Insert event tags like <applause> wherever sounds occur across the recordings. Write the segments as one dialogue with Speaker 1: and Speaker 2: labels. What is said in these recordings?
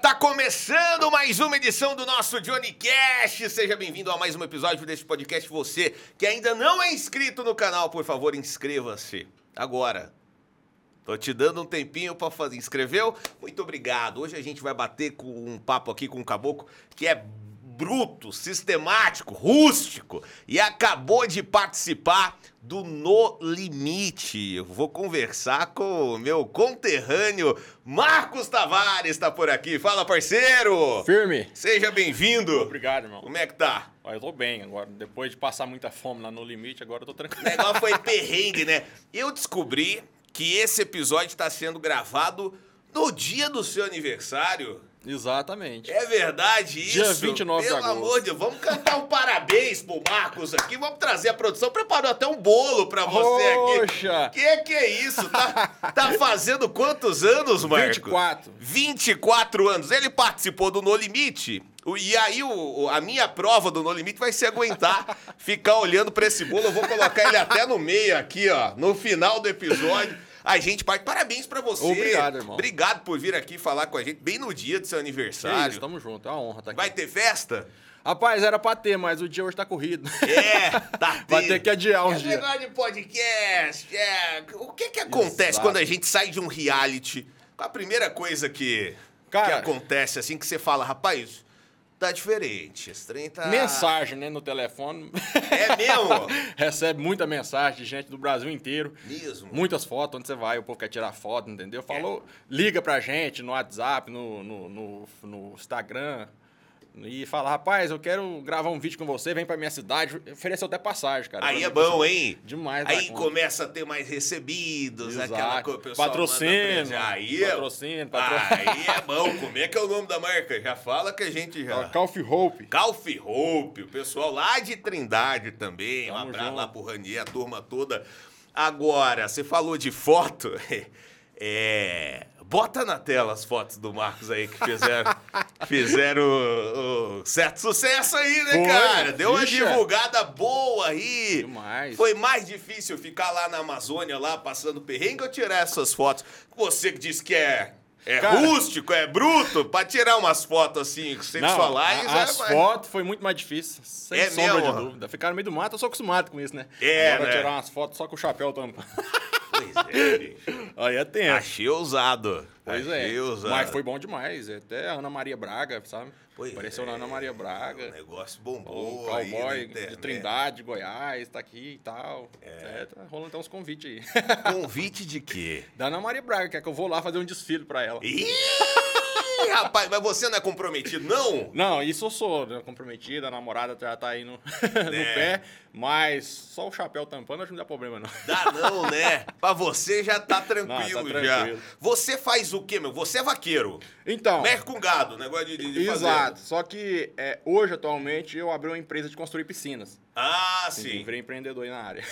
Speaker 1: tá começando mais uma edição do nosso Johnny Cash. Seja bem-vindo a mais um episódio desse podcast. Você que ainda não é inscrito no canal, por favor, inscreva-se agora. Tô te dando um tempinho para fazer. Inscreveu? Muito obrigado. Hoje a gente vai bater com um papo aqui com um caboclo que é bruto, sistemático, rústico e acabou de participar do No Limite. Eu vou conversar com o meu conterrâneo Marcos Tavares, está por aqui. Fala, parceiro!
Speaker 2: Firme.
Speaker 1: Seja bem-vindo.
Speaker 2: Obrigado, irmão.
Speaker 1: Como é que tá?
Speaker 2: Ó, Eu tô bem agora. Depois de passar muita fome lá no limite, agora eu tô
Speaker 1: O
Speaker 2: tranquilo.
Speaker 1: negócio foi perrengue, né? Eu descobri que esse episódio está sendo gravado no dia do seu aniversário.
Speaker 2: Exatamente.
Speaker 1: É verdade isso?
Speaker 2: Dia 29 de
Speaker 1: Pelo
Speaker 2: agosto.
Speaker 1: amor de Deus, vamos cantar um parabéns pro Marcos aqui, vamos trazer a produção, preparou até um bolo pra você aqui.
Speaker 2: Poxa!
Speaker 1: Que que é isso? Tá, tá fazendo quantos anos, Marcos?
Speaker 2: 24.
Speaker 1: 24 anos. Ele participou do No Limite. E aí, o- a minha prova do No Limite vai ser aguentar ficar olhando pra esse bolo. Eu vou colocar ele até no meio aqui, ó, no final do episódio. A gente parte. Parabéns pra você.
Speaker 2: Obrigado, irmão.
Speaker 1: Obrigado por vir aqui falar com a gente bem no dia do seu
Speaker 2: Que
Speaker 1: aniversário.
Speaker 2: isso, tamo junto. É uma honra estar aqui.
Speaker 1: Vai ter festa?
Speaker 2: Rapaz, era pra ter, mas o dia hoje tá corrido.
Speaker 1: É, <laughs> tá
Speaker 2: Vai ter que adiar uns
Speaker 1: Esse
Speaker 2: dias.
Speaker 1: negócio de podcast, é... O que que acontece
Speaker 2: Exato.
Speaker 1: quando a gente sai de um reality? Qual a primeira coisa que, que
Speaker 2: Cara-
Speaker 1: acontece assim que você fala, rapaz, tá diferente, esse trem tá...
Speaker 2: Mensagem, né, no telefone.
Speaker 1: É mesmo? <laughs>
Speaker 2: Recebe muita mensagem de gente do Brasil inteiro.
Speaker 1: Mesmo?
Speaker 2: Muitas fotos, onde você vai, o povo quer tirar foto, entendeu? Falou, liga pra gente no WhatsApp, no, no, no, no Instagram. E fala, rapaz, eu quero gravar um vídeo com você, vem pra minha cidade. Ofereceu até passagem, cara.
Speaker 1: Aí é bom, hein?
Speaker 2: Demais
Speaker 1: Aí começa a ter mais recebidos, aquela
Speaker 2: Exato.
Speaker 1: coisa, pessoal manda
Speaker 2: Patrocínio.
Speaker 1: Aí é...
Speaker 2: patrocínio, patro-
Speaker 1: Aí é bom. Como é que é o nome da marca? Já fala que a gente já...
Speaker 2: Calf Hope.
Speaker 1: Calf Hope, o pessoal lá de Trindade também. Um
Speaker 2: Tamo
Speaker 1: abraço
Speaker 2: junto.
Speaker 1: lá pro Ranier, a turma toda. Agora, você falou de foto. <laughs> É. Bota na tela as fotos do Marcos aí que fizeram, fizeram o- o certo sucesso aí, né,
Speaker 2: Foi,
Speaker 1: cara? Deu uma
Speaker 2: ficha.
Speaker 1: divulgada boa aí.
Speaker 2: Demais.
Speaker 1: Foi mais difícil ficar lá na Amazônia, lá passando perrengue ou tirar essas fotos? Você que disse que é, é
Speaker 2: Cara.
Speaker 1: rústico, é bruto, pra tirar umas fotos assim, sexuais.
Speaker 2: a-
Speaker 1: é
Speaker 2: as
Speaker 1: mais-
Speaker 2: fotos foi muito mais difícil, sem
Speaker 1: É
Speaker 2: sombra
Speaker 1: mesmo?
Speaker 2: de dúvida. Ficar no meio do mato, eu sou acostumado com isso, né?
Speaker 1: É,
Speaker 2: Agora
Speaker 1: né?
Speaker 2: tirar umas fotos só com o chapéu tampa. <laughs>
Speaker 1: Pois é, bicho.
Speaker 2: Aí é tenso.
Speaker 1: Achei ousado.
Speaker 2: Pois
Speaker 1: Achei
Speaker 2: é.
Speaker 1: ousado.
Speaker 2: Mas foi bom demais. Até a Ana Maria Braga, sabe?
Speaker 1: Pois
Speaker 2: Apareceu
Speaker 1: é.
Speaker 2: na Ana Maria
Speaker 1: O
Speaker 2: Braga.
Speaker 1: negócio
Speaker 2: O
Speaker 1: bombou aí na
Speaker 2: cowboy de Trindade, Goiás, tá aqui e tal. É, tá rolando até uns convites aí. <laughs>
Speaker 1: Convite de quê?
Speaker 2: da Ana Maria Braga, quer que eu vou lá fazer um desfile pra ela.
Speaker 1: Ih, rapaz, mas você não é comprometido, não?
Speaker 2: Não, isso eu sou, né? Comprometida, a namorada já tá aí no, <laughs> no
Speaker 1: É.
Speaker 2: pé, mas só o chapéu tampando acho que não dá problema, não.
Speaker 1: Dá não, né? <laughs> Pra você já tá tranquilo,
Speaker 2: Não, tá
Speaker 1: já.
Speaker 2: tranquilo.
Speaker 1: Você faz o quê, meu? Você é vaqueiro.
Speaker 2: Então.
Speaker 1: Mexe com gado, negócio de, de, de
Speaker 2: Exato.
Speaker 1: fazenda.
Speaker 2: Só que é, hoje, atualmente, eu abri uma empresa de construir piscinas.
Speaker 1: Ah,
Speaker 2: Sim.
Speaker 1: sim.
Speaker 2: Virei empreendedor aí na área.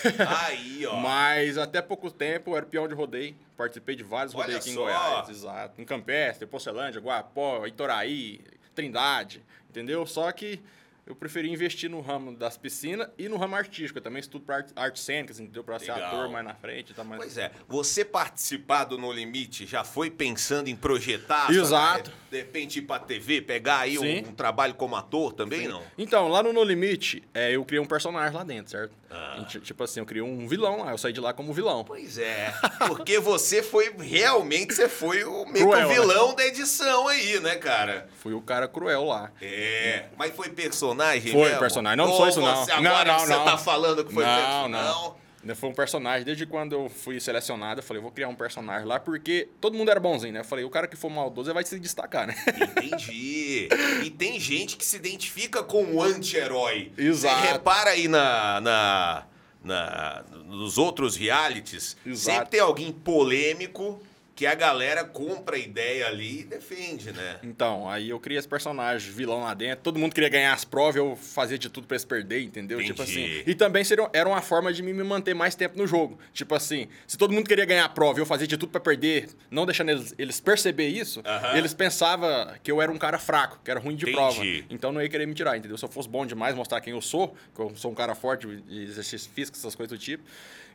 Speaker 1: Aí, ó. <laughs>
Speaker 2: Mas até pouco tempo eu era peão de rodeio. Participei de vários
Speaker 1: Olha
Speaker 2: rodeios aqui em
Speaker 1: só.
Speaker 2: Goiás. Exato. Em Campestre, Porcelândia, Guapó, Itoraí, Trindade. Entendeu? Só que eu preferi investir no ramo das piscinas e no ramo artístico. Eu também estudo para arte, artes cênicas, entendeu? Para ser ator mais na frente. Tá mais...
Speaker 1: Pois é, você participado no Limite já foi pensando em projetar?
Speaker 2: Exato.
Speaker 1: carreira? De repente ir pra TV, pegar aí
Speaker 2: Sim.
Speaker 1: um, um trabalho como ator também, não?
Speaker 2: Então, lá no No Limite, é, eu criei um personagem lá dentro, certo?
Speaker 1: Ah.
Speaker 2: E, ti- tipo assim, eu criei um vilão lá. Eu saí de lá como vilão.
Speaker 1: Pois é, porque você foi, realmente, você foi o meio que
Speaker 2: Cruel,
Speaker 1: o
Speaker 2: né?
Speaker 1: vilão da edição aí, né, cara?
Speaker 2: Fui o cara cruel lá.
Speaker 1: É, mas foi personagem
Speaker 2: Foi
Speaker 1: mesmo?
Speaker 2: personagem, não
Speaker 1: Ou
Speaker 2: sou isso não.
Speaker 1: Você,
Speaker 2: Não,
Speaker 1: agora
Speaker 2: não,
Speaker 1: você
Speaker 2: não.
Speaker 1: tá falando que foi
Speaker 2: não,
Speaker 1: personagem?
Speaker 2: não. Ainda Foi um personagem. Desde quando eu fui selecionado, eu falei, eu vou criar um personagem lá, porque todo mundo era bonzinho, né? Eu falei, o cara que for maldoso vai se destacar, né?
Speaker 1: Entendi. E tem gente que se identifica com o anti-herói.
Speaker 2: Exato.
Speaker 1: Você repara aí na, na, na- nos outros realities,
Speaker 2: Exato.
Speaker 1: sempre tem alguém polêmico que a galera compra a ideia ali e defende, né?
Speaker 2: Então, aí eu criei esse personagem vilão lá dentro. Todo mundo queria ganhar as provas, eu fazia de tudo pra eles perder, entendeu? Tipo
Speaker 1: Entendi.
Speaker 2: assim. E também seria, era uma forma de me manter mais tempo no jogo. Tipo assim, se todo mundo queria ganhar a prova e eu fazia de tudo pra perder, não deixando eles, eles perceber isso,
Speaker 1: Aham.
Speaker 2: eles pensavam que eu era um cara fraco, que era ruim de
Speaker 1: Entendi.
Speaker 2: prova. Então não ia querer me tirar, entendeu? Se eu fosse bom demais, mostrar quem eu sou, que eu sou um cara forte exercício físico, essas coisas do tipo,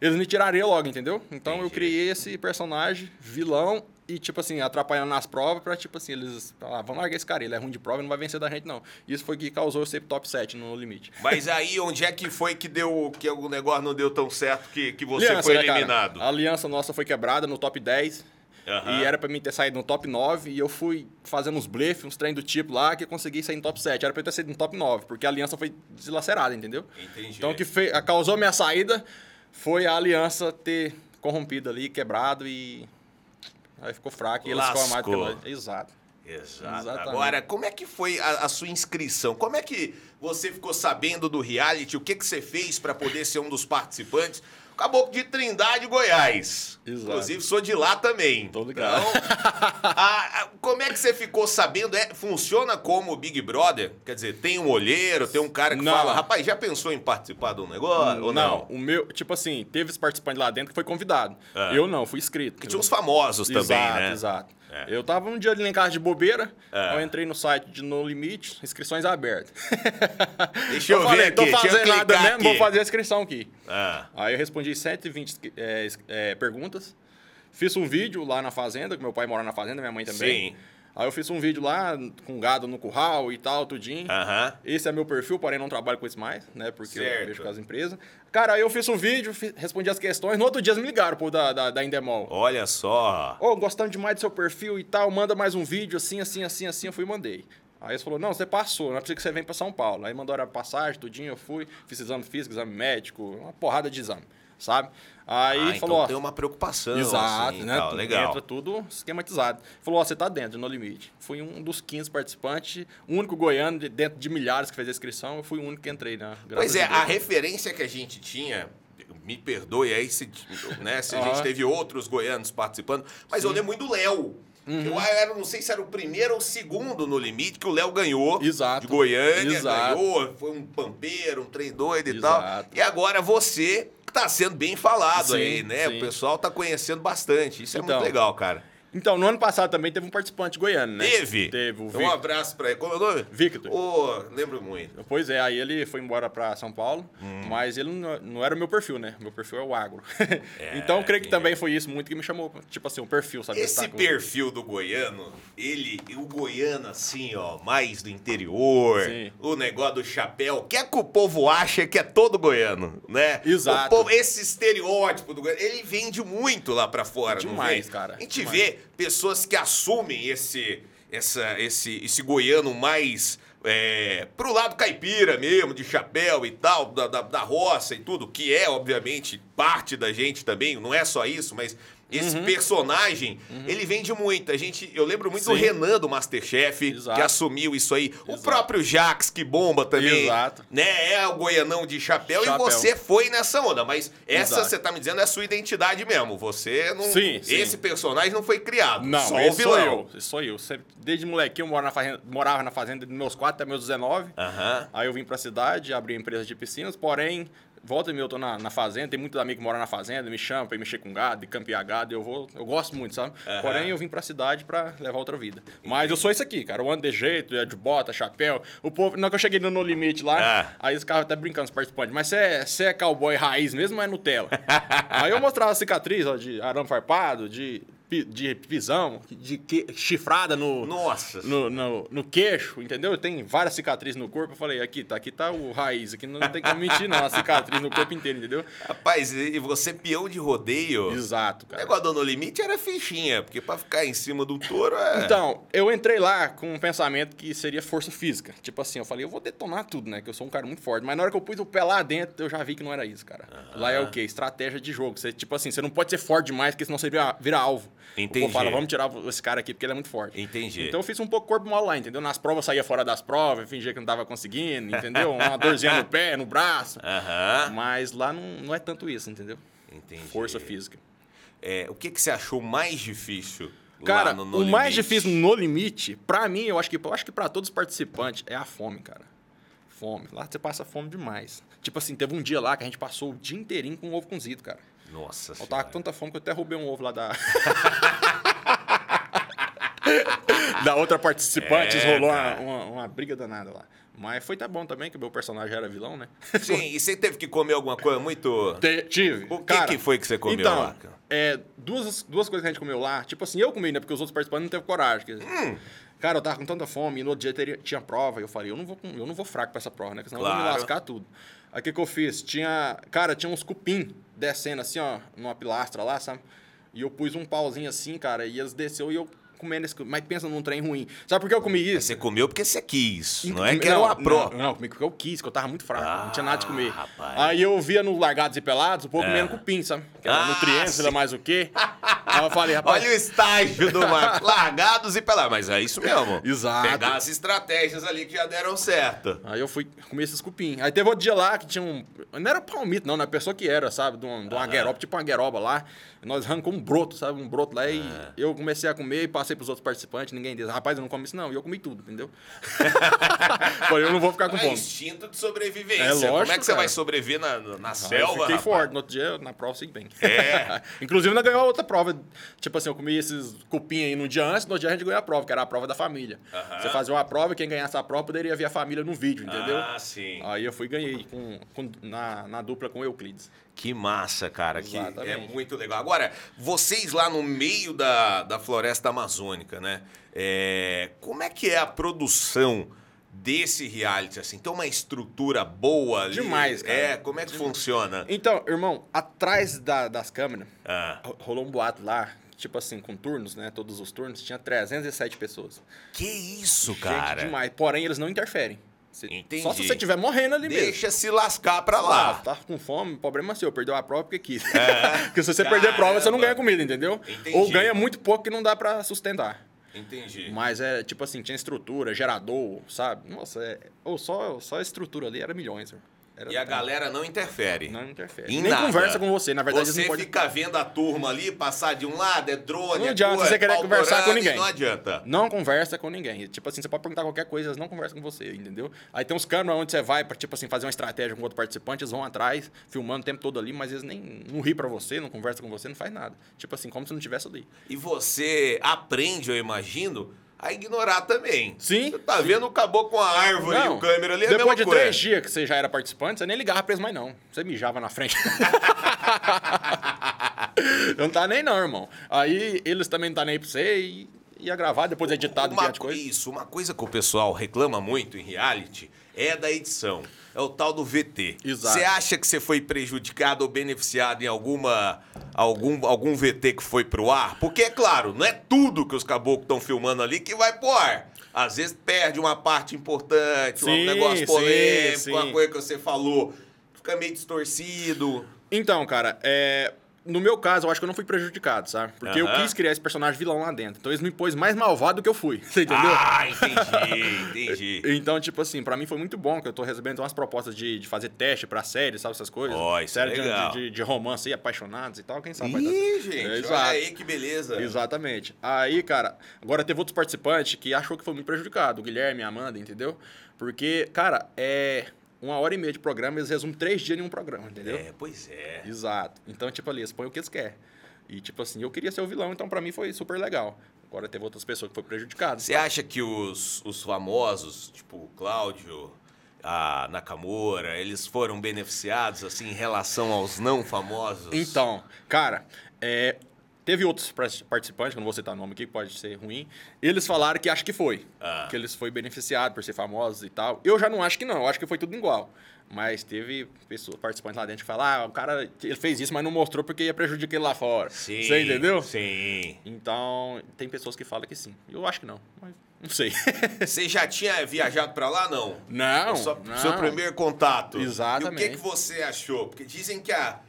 Speaker 2: eles me tirariam logo, entendeu? Então eu
Speaker 1: Entendi.
Speaker 2: criei esse personagem vilão e, tipo assim, atrapalhando nas provas pra, tipo assim, eles. Ah, vamos largar esse cara, ele é ruim de prova e não vai vencer da gente, não. Isso foi que causou eu ser top 7 no limite.
Speaker 1: Mas aí, onde é que foi que deu que o negócio não deu tão certo que, que você
Speaker 2: Aliança,
Speaker 1: foi
Speaker 2: né, cara?
Speaker 1: eliminado?
Speaker 2: A aliança nossa foi quebrada no top 10.
Speaker 1: Aham.
Speaker 2: E era pra mim ter saído no top 9 e eu fui fazendo uns blefs, uns treinos do tipo lá que eu consegui sair no top 7. Era pra eu ter saído no top 9, porque a aliança foi deslacerada, entendeu?
Speaker 1: Entendi.
Speaker 2: Então o que fe... a- causou minha saída foi a aliança ter corrompido ali, quebrado e. Aí ficou fraco e eles mais pela... Exato.
Speaker 1: Exato.
Speaker 2: Exatamente.
Speaker 1: Agora, como é que foi a, a sua inscrição? Como é que você ficou sabendo do reality? O que, que você fez para poder ser um dos participantes? Caboclo de Trindade, Goiás.
Speaker 2: Exato.
Speaker 1: Inclusive, sou de lá também.
Speaker 2: Tô ligado.
Speaker 1: Então, a- a- como é que você ficou sabendo? É, funciona como Big Brother? Quer dizer, tem um olheiro, tem um cara que
Speaker 2: Não.
Speaker 1: fala, rapaz, já pensou em participar de um negócio? ou não?
Speaker 2: o meu, tipo assim, teve esse participante lá dentro que foi convidado.
Speaker 1: É.
Speaker 2: Eu não, fui inscrito.
Speaker 1: Porque tinha uns famosos também,
Speaker 2: exato,
Speaker 1: né?
Speaker 2: Exato.
Speaker 1: É.
Speaker 2: Eu tava um dia ali em casa de bobeira,
Speaker 1: É.
Speaker 2: eu entrei no site de No Limite, inscrições abertas. <laughs>
Speaker 1: Deixa eu ver
Speaker 2: falei,
Speaker 1: aqui,
Speaker 2: tô
Speaker 1: eu
Speaker 2: fazendo nada mesmo, vou
Speaker 1: aqui.
Speaker 2: fazer a inscrição aqui.
Speaker 1: Ah,
Speaker 2: Aí eu respondi 120 é, é, perguntas, fiz um vídeo lá na fazenda, que meu pai mora na fazenda, minha mãe também.
Speaker 1: Sim.
Speaker 2: Aí eu fiz um vídeo lá com gado no curral e tal, tudinho. Esse é meu perfil, porém não trabalho com isso mais, né? Porque
Speaker 1: Certo.
Speaker 2: eu vejo com as empresas. Cara, aí eu fiz um vídeo, respondi as questões. No outro dia eles me ligaram, pô, da, da, da Indemol.
Speaker 1: Olha só.
Speaker 2: Ô, gostando demais do seu perfil e tal, manda mais um vídeo assim, assim, assim, assim. Eu fui e mandei. Aí eles falou, não, você passou, não é preciso que você venha pra São Paulo. Aí mandaram a passagem, tudinho, eu fui, fiz exame físico, exame médico, uma porrada de exame, sabe? Aí
Speaker 1: ah,
Speaker 2: falou,
Speaker 1: então
Speaker 2: ó,
Speaker 1: tem uma preocupação.
Speaker 2: Exato,
Speaker 1: assim,
Speaker 2: né?
Speaker 1: tal, legal.
Speaker 2: Entra tudo esquematizado. Falou, ó, você tá dentro, no limite. Fui um dos 15 participantes, o único goiano de- dentro de milhares que fez a inscrição, eu fui o único que entrei, né? Graças
Speaker 1: Pois é,
Speaker 2: a
Speaker 1: a referência que a gente tinha, me perdoe aí se, né, se a gente teve outros goianos participando, mas eu lembro muito do Léo.
Speaker 2: Uhum.
Speaker 1: Eu era, não sei se era o primeiro ou o segundo no limite que o Léo ganhou.
Speaker 2: Exato.
Speaker 1: De Goiânia,
Speaker 2: Exato.
Speaker 1: ganhou, foi um pampeiro, um trem doido e tal.
Speaker 2: Exato.
Speaker 1: E agora você que tá sendo bem falado
Speaker 2: Sim,
Speaker 1: aí, né?
Speaker 2: sim.
Speaker 1: O pessoal tá conhecendo bastante. Isso é
Speaker 2: Então.
Speaker 1: muito legal, cara.
Speaker 2: Então, no ano passado também teve um participante goiano, né?
Speaker 1: Teve?
Speaker 2: Teve, o
Speaker 1: Então, Um abraço pra ele. Como é o nome?
Speaker 2: Victor.
Speaker 1: Ô, lembro muito.
Speaker 2: Pois é, aí ele foi embora pra São Paulo,
Speaker 1: Hum.
Speaker 2: mas ele não, não era o meu perfil, né? Meu perfil é o agro. <laughs> <laughs> então, eu creio que
Speaker 1: entendi.
Speaker 2: também foi isso muito que me chamou, tipo assim, o perfil, sabe?
Speaker 1: Esse
Speaker 2: Tá
Speaker 1: perfil do goiano, ele, o goiano assim, ó, mais do interior,
Speaker 2: Sim.
Speaker 1: o negócio do chapéu, o que é que o povo acha que é todo goiano, né?
Speaker 2: Exato.
Speaker 1: O povo- esse estereótipo do goiano, ele vende muito lá pra fora, não
Speaker 2: Demais,
Speaker 1: vende?
Speaker 2: cara,
Speaker 1: A gente
Speaker 2: demais.
Speaker 1: vê pessoas que assumem esse, essa, esse, esse goiano mais é, pro lado caipira mesmo, de chapéu e tal, da, da, da roça e tudo, que é, obviamente, parte da gente também, não é só isso, mas esse
Speaker 2: Uhum.
Speaker 1: personagem, ele vende muito. A gente, eu lembro muito do
Speaker 2: Sim.
Speaker 1: Renan do Masterchef,
Speaker 2: Exato.
Speaker 1: que assumiu isso aí. O
Speaker 2: Exato.
Speaker 1: próprio Jax, que bomba também.
Speaker 2: Exato.
Speaker 1: Né? É o goianão de chapéu,
Speaker 2: Chapéu.
Speaker 1: e você foi nessa onda. Mas essa,
Speaker 2: Exato.
Speaker 1: você tá me dizendo, é a sua identidade mesmo. Você não...
Speaker 2: Sim, sim.
Speaker 1: Esse personagem não foi criado.
Speaker 2: Não,
Speaker 1: só o vilão.
Speaker 2: sou eu. Sou eu. Desde molequinho eu morava na fazenda, morava na fazenda dos meus 4 até meus 19.
Speaker 1: Aham.
Speaker 2: Aí eu vim pra cidade, abri uma empresa de piscinas, porém, volta e meia eu tô na, na fazenda, tem muitos amigos que moram na fazenda, me chamam pra ir mexer com gado, de campear gado, eu vou, eu gosto muito, sabe?
Speaker 1: Aham.
Speaker 2: Porém, eu vim pra cidade pra levar outra vida. Mas eu sou isso aqui, cara, eu ando de jeito, é de bota, chapéu. O povo, na hora que eu cheguei no No Limite lá,
Speaker 1: Ah.
Speaker 2: aí os caras até brincando, os participantes, mas você é, é cowboy raiz mesmo ou é Nutella? <laughs> aí eu mostrava cicatriz, ó, de arame farpado, de, de pisão, de que- chifrada no,
Speaker 1: Nossa.
Speaker 2: no, no, no queixo, entendeu? Tem várias cicatrizes no corpo. Eu falei, aqui tá, aqui tá o raiz, aqui não tem como mentir, não. A cicatriz no corpo inteiro, entendeu?
Speaker 1: Rapaz, e você peão de rodeio?
Speaker 2: Exato,
Speaker 1: O
Speaker 2: cara.
Speaker 1: negócio do No Limite era fichinha, porque pra ficar em cima do touro é...
Speaker 2: Então, eu entrei lá com um pensamento que seria força física. Tipo assim, eu falei, eu vou detonar tudo, né? Que eu sou um cara muito forte. Mas na hora que eu pus o pé lá dentro, eu já vi que não era isso, cara. Lá é o quê? Estratégia de jogo. Você, tipo assim, você não pode ser forte demais, porque senão você vira, vira alvo.
Speaker 1: Entendi.
Speaker 2: O povo fala, vamos tirar esse cara aqui, porque ele é muito forte.
Speaker 1: Entendi.
Speaker 2: Então eu fiz um pouco corpo mole lá, entendeu? Nas provas saía fora das provas, fingia que não tava conseguindo, entendeu? <laughs> Uma dorzinha no pé, no braço.
Speaker 1: Aham.
Speaker 2: Mas lá não, não é tanto isso, entendeu?
Speaker 1: Entendi.
Speaker 2: Força física.
Speaker 1: É, o que, que você achou mais difícil
Speaker 2: Cara,
Speaker 1: no No
Speaker 2: o mais
Speaker 1: Limite?
Speaker 2: difícil no limite, pra mim, eu acho que eu acho que para todos os participantes é a fome, cara. Fome. Lá você passa fome demais. Tipo assim, teve um dia lá que a gente passou o dia inteirinho com ovo cozido, cara.
Speaker 1: Nossa
Speaker 2: Eu tava
Speaker 1: senhora.
Speaker 2: com tanta fome que eu até roubei um ovo lá da. <laughs> da outra participante,
Speaker 1: É,
Speaker 2: rolou uma, uma, uma briga danada lá. Mas foi tá bom também, que o meu personagem era vilão, né? <laughs>
Speaker 1: Sim, e você teve que comer alguma coisa muito...
Speaker 2: Te- tive.
Speaker 1: O que
Speaker 2: cara,
Speaker 1: que foi que você comeu
Speaker 2: então,
Speaker 1: lá,
Speaker 2: é, duas, duas coisas que a gente comeu lá, tipo assim, eu comi, né? Porque os outros participantes não teve coragem. que-
Speaker 1: Hum.
Speaker 2: Cara, eu tava com tanta fome, e no outro dia teria, tinha prova, e eu falei, eu não vou, eu não vou fraco pra essa prova, né? Porque senão eu vou me
Speaker 1: Claro.
Speaker 2: lascar tudo. Aí o que, que eu fiz? Tinha. Cara, tinha uns cupim descendo assim, ó, numa pilastra lá, sabe? E eu pus um pauzinho assim, cara, e eles desceu e eu comendo esse. Mas pensa num trem ruim. Sabe por que eu comi isso?
Speaker 1: Você comeu porque você quis, não é
Speaker 2: Não,
Speaker 1: que era uma prova.
Speaker 2: Não, não, comi porque eu quis, que eu tava muito fraco, não tinha nada de comer.
Speaker 1: Ah, rapaz.
Speaker 2: Aí eu via no Largados e Pelados o povo
Speaker 1: É.
Speaker 2: comendo cupim, sabe? Que era
Speaker 1: Ah,
Speaker 2: nutrientes, sei lá mais o quê. Aí eu falei, rapaz.
Speaker 1: Olha o estágio do Marco. <laughs> Largados e pelados. Mas é isso mesmo.
Speaker 2: Exato.
Speaker 1: Pegar as estratégias ali que já deram certo.
Speaker 2: Aí eu fui comer esses cupim. Aí teve outro dia lá que tinha um. Não era palmito, não, né? Pessoa que era, sabe? De, um, de uma gueroba, tipo uma gueroba lá. Nós arrancamos um broto, sabe? Um broto lá e
Speaker 1: Ah.
Speaker 2: eu comecei a comer e passei pros outros participantes. Ninguém disse, rapaz, eu não como isso, não. E eu comi tudo, entendeu? <laughs> Falei, eu não vou ficar com
Speaker 1: É
Speaker 2: fome.
Speaker 1: instinto de sobrevivência.
Speaker 2: É lógico,
Speaker 1: Como é que você
Speaker 2: cara.
Speaker 1: vai sobreviver na, na
Speaker 2: eu
Speaker 1: selva?
Speaker 2: fiquei
Speaker 1: rapaz?
Speaker 2: forte. No outro dia, na prova, eu segui bem.
Speaker 1: É. <laughs>
Speaker 2: Inclusive, ainda ganhou outra prova. Tipo assim, eu comi esses cupim aí no dia antes, no outro dia a gente ganhou a prova, que era a prova da família.
Speaker 1: Aham.
Speaker 2: Você fazia uma prova e quem ganhasse a prova poderia ver a família no vídeo, entendeu?
Speaker 1: Ah, sim.
Speaker 2: Aí eu fui e ganhei com, com- na, na dupla com o Euclides.
Speaker 1: Que massa, cara. Que é muito legal. Agora, vocês lá no meio da, da floresta amazônica, né? É, como é que é a produção desse reality? Assim, tem uma estrutura boa ali?
Speaker 2: Demais, cara.
Speaker 1: É, como é que funciona?
Speaker 2: Então, irmão, atrás da- das câmeras,
Speaker 1: Ah,
Speaker 2: ro- rolou um boato lá, tipo assim, com turnos, né? Todos os turnos, tinha 307 pessoas.
Speaker 1: que isso,
Speaker 2: Gente
Speaker 1: cara?
Speaker 2: demais. Porém, eles não interferem. Você-
Speaker 1: Entendi.
Speaker 2: Só se você estiver morrendo ali mesmo.
Speaker 1: Deixa se lascar pra
Speaker 2: Ah,
Speaker 1: lá.
Speaker 2: tá com fome, problema seu, perdeu a prova porque quis.
Speaker 1: É. <laughs>
Speaker 2: porque se você perder a prova, você não
Speaker 1: Caramba.
Speaker 2: ganha comida, entendeu?
Speaker 1: Entendi.
Speaker 2: Ou ganha muito pouco que não dá pra sustentar.
Speaker 1: Entendi.
Speaker 2: Mas é tipo assim, tinha estrutura, gerador, sabe? Nossa, é, ou só, só a estrutura ali era milhões. Era
Speaker 1: E a galera não interfere.
Speaker 2: não interfere.
Speaker 1: Em
Speaker 2: Nem
Speaker 1: nada.
Speaker 2: conversa com você, na verdade
Speaker 1: Você
Speaker 2: não podem.
Speaker 1: fica vendo a turma ali passar de um lado, é drone,
Speaker 2: Não
Speaker 1: é
Speaker 2: adianta
Speaker 1: tua,
Speaker 2: você
Speaker 1: é
Speaker 2: querer conversar com ninguém.
Speaker 1: Não adianta.
Speaker 2: Não conversa com ninguém. Tipo assim, você pode perguntar qualquer coisa, eles não conversam com você, entendeu? Aí tem uns canos onde você vai pra, tipo assim, fazer uma estratégia com outro participante, eles vão atrás, filmando o tempo todo ali, mas eles nem não ri pra você, não conversa com você, não faz nada. Tipo assim, como se não tivesse ali.
Speaker 1: E você aprende, eu imagino, a ignorar também.
Speaker 2: Sim,
Speaker 1: Você tá vendo o caboclo com a árvore e o câmera ali, é
Speaker 2: depois de
Speaker 1: coisa.
Speaker 2: três dias que você já era participante, você nem ligava pra eles mais não. Você mijava na frente. <laughs> Não tá nem não, irmão. Aí eles também não tá nem aí pra você e ia gravar, depois editado,
Speaker 1: uma,
Speaker 2: coisa.
Speaker 1: Isso, uma coisa que o pessoal reclama muito em reality é da edição. É o tal do VT.
Speaker 2: Exato.
Speaker 1: Você acha que você foi prejudicado ou beneficiado em alguma algum, algum VT que foi pro ar? Porque, é claro, não é tudo que os caboclos estão filmando ali que vai pro ar. Às vezes perde uma parte importante, um
Speaker 2: Sim,
Speaker 1: negócio
Speaker 2: sim,
Speaker 1: polêmico,
Speaker 2: sim.
Speaker 1: uma coisa que você falou. Fica meio distorcido.
Speaker 2: Então, cara, é... no meu caso, eu acho que eu não fui prejudicado, sabe? Porque eu quis criar esse personagem vilão lá dentro. Então eles me pôs mais malvado do que eu fui. <laughs> Você entendeu?
Speaker 1: Ah, entendi, <laughs> entendi.
Speaker 2: Então, tipo assim, pra mim foi muito bom, que eu tô recebendo umas propostas de, de fazer teste pra série, sabe, essas coisas.
Speaker 1: Ó, isso é
Speaker 2: série de-
Speaker 1: legal.
Speaker 2: de, de romance aí, apaixonados e tal, quem sabe
Speaker 1: Ih, gente,
Speaker 2: É,
Speaker 1: olha aí que beleza.
Speaker 2: Exatamente. Aí, cara, agora teve outros participantes que achou que foi muito prejudicado. O Guilherme, a Amanda, entendeu? Porque, cara, é uma hora e meia de programa, eles resumem três dias em um programa, entendeu?
Speaker 1: É, pois é.
Speaker 2: Exato. Então, tipo ali, eles põem o que eles querem. E, tipo assim, eu queria ser o vilão, então pra mim foi super legal. Agora teve outras pessoas que foram prejudicadas.
Speaker 1: Você acha que os, os famosos, tipo o Cláudio, a Nakamura, eles foram beneficiados assim em relação aos não famosos?
Speaker 2: Então, cara, é, teve outros par- participantes, que eu não vou citar nome aqui, que pode ser ruim. Eles falaram que acham que foi.
Speaker 1: Ah.
Speaker 2: Que eles foi beneficiado por ser famosos e tal. Eu já não acho que não, eu acho que foi tudo igual. Mas teve pessoas, participantes lá dentro que falaram, ah, o cara ele fez isso, mas não mostrou porque ia prejudicar ele lá fora.
Speaker 1: Sim.
Speaker 2: Você entendeu?
Speaker 1: Sim.
Speaker 2: Então, tem pessoas que falam que sim. Eu acho que não, mas não sei. <laughs>
Speaker 1: Você já tinha viajado pra lá, não?
Speaker 2: Não,
Speaker 1: Só-
Speaker 2: não.
Speaker 1: Seu primeiro contato.
Speaker 2: Exatamente.
Speaker 1: E o que, que você achou? Porque dizem que a,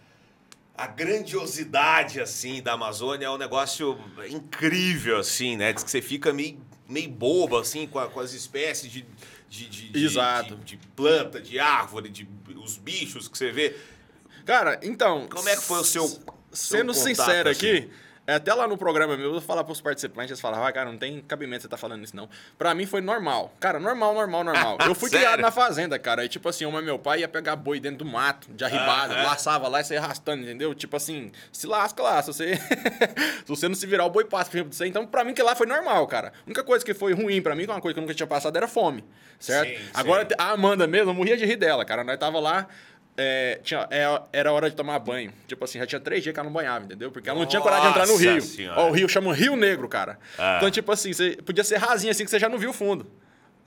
Speaker 1: a grandiosidade, assim, da Amazônia é um negócio incrível, assim, né? Diz que você fica meio, meio bobo, assim, com, a- com as espécies de... de, de-
Speaker 2: Exato.
Speaker 1: De, de planta, de árvore, de os bichos que você vê.
Speaker 2: Cara, então.
Speaker 1: Como é que foi o seu- seu
Speaker 2: Sendo
Speaker 1: contato,
Speaker 2: sincero
Speaker 1: assim?
Speaker 2: aqui, é, até lá no programa meu, eu vou falar pros participantes, eles falavam, ah, cara, não tem cabimento você tá falando isso, não. Pra mim foi normal. Cara, normal, normal, normal. <laughs> Eu fui criado na fazenda, cara. E tipo assim, uma meu pai ia pegar boi dentro do mato, de arribada, laçava lá e saia arrastando, entendeu? Tipo assim, se lasca lá, se você. <laughs> se você não se virar, o boi passa por exemplo de você. Então, pra mim, que lá foi normal, cara. A única coisa que foi ruim pra mim, que é uma coisa que eu nunca tinha passado, era fome. Certo?
Speaker 1: Sim, sim.
Speaker 2: Agora, a Amanda mesmo, eu morria de rir dela, cara. Nós tava lá é, tinha, é, era hora de tomar banho. Tipo assim, já tinha três dias que ela não banhava, entendeu? Porque ela não tinha coragem de entrar no rio.
Speaker 1: Senhora.
Speaker 2: Ó, o rio chama Rio Negro, cara.
Speaker 1: Ah.
Speaker 2: Então, tipo assim, você podia ser rasinho assim que você já não viu o fundo.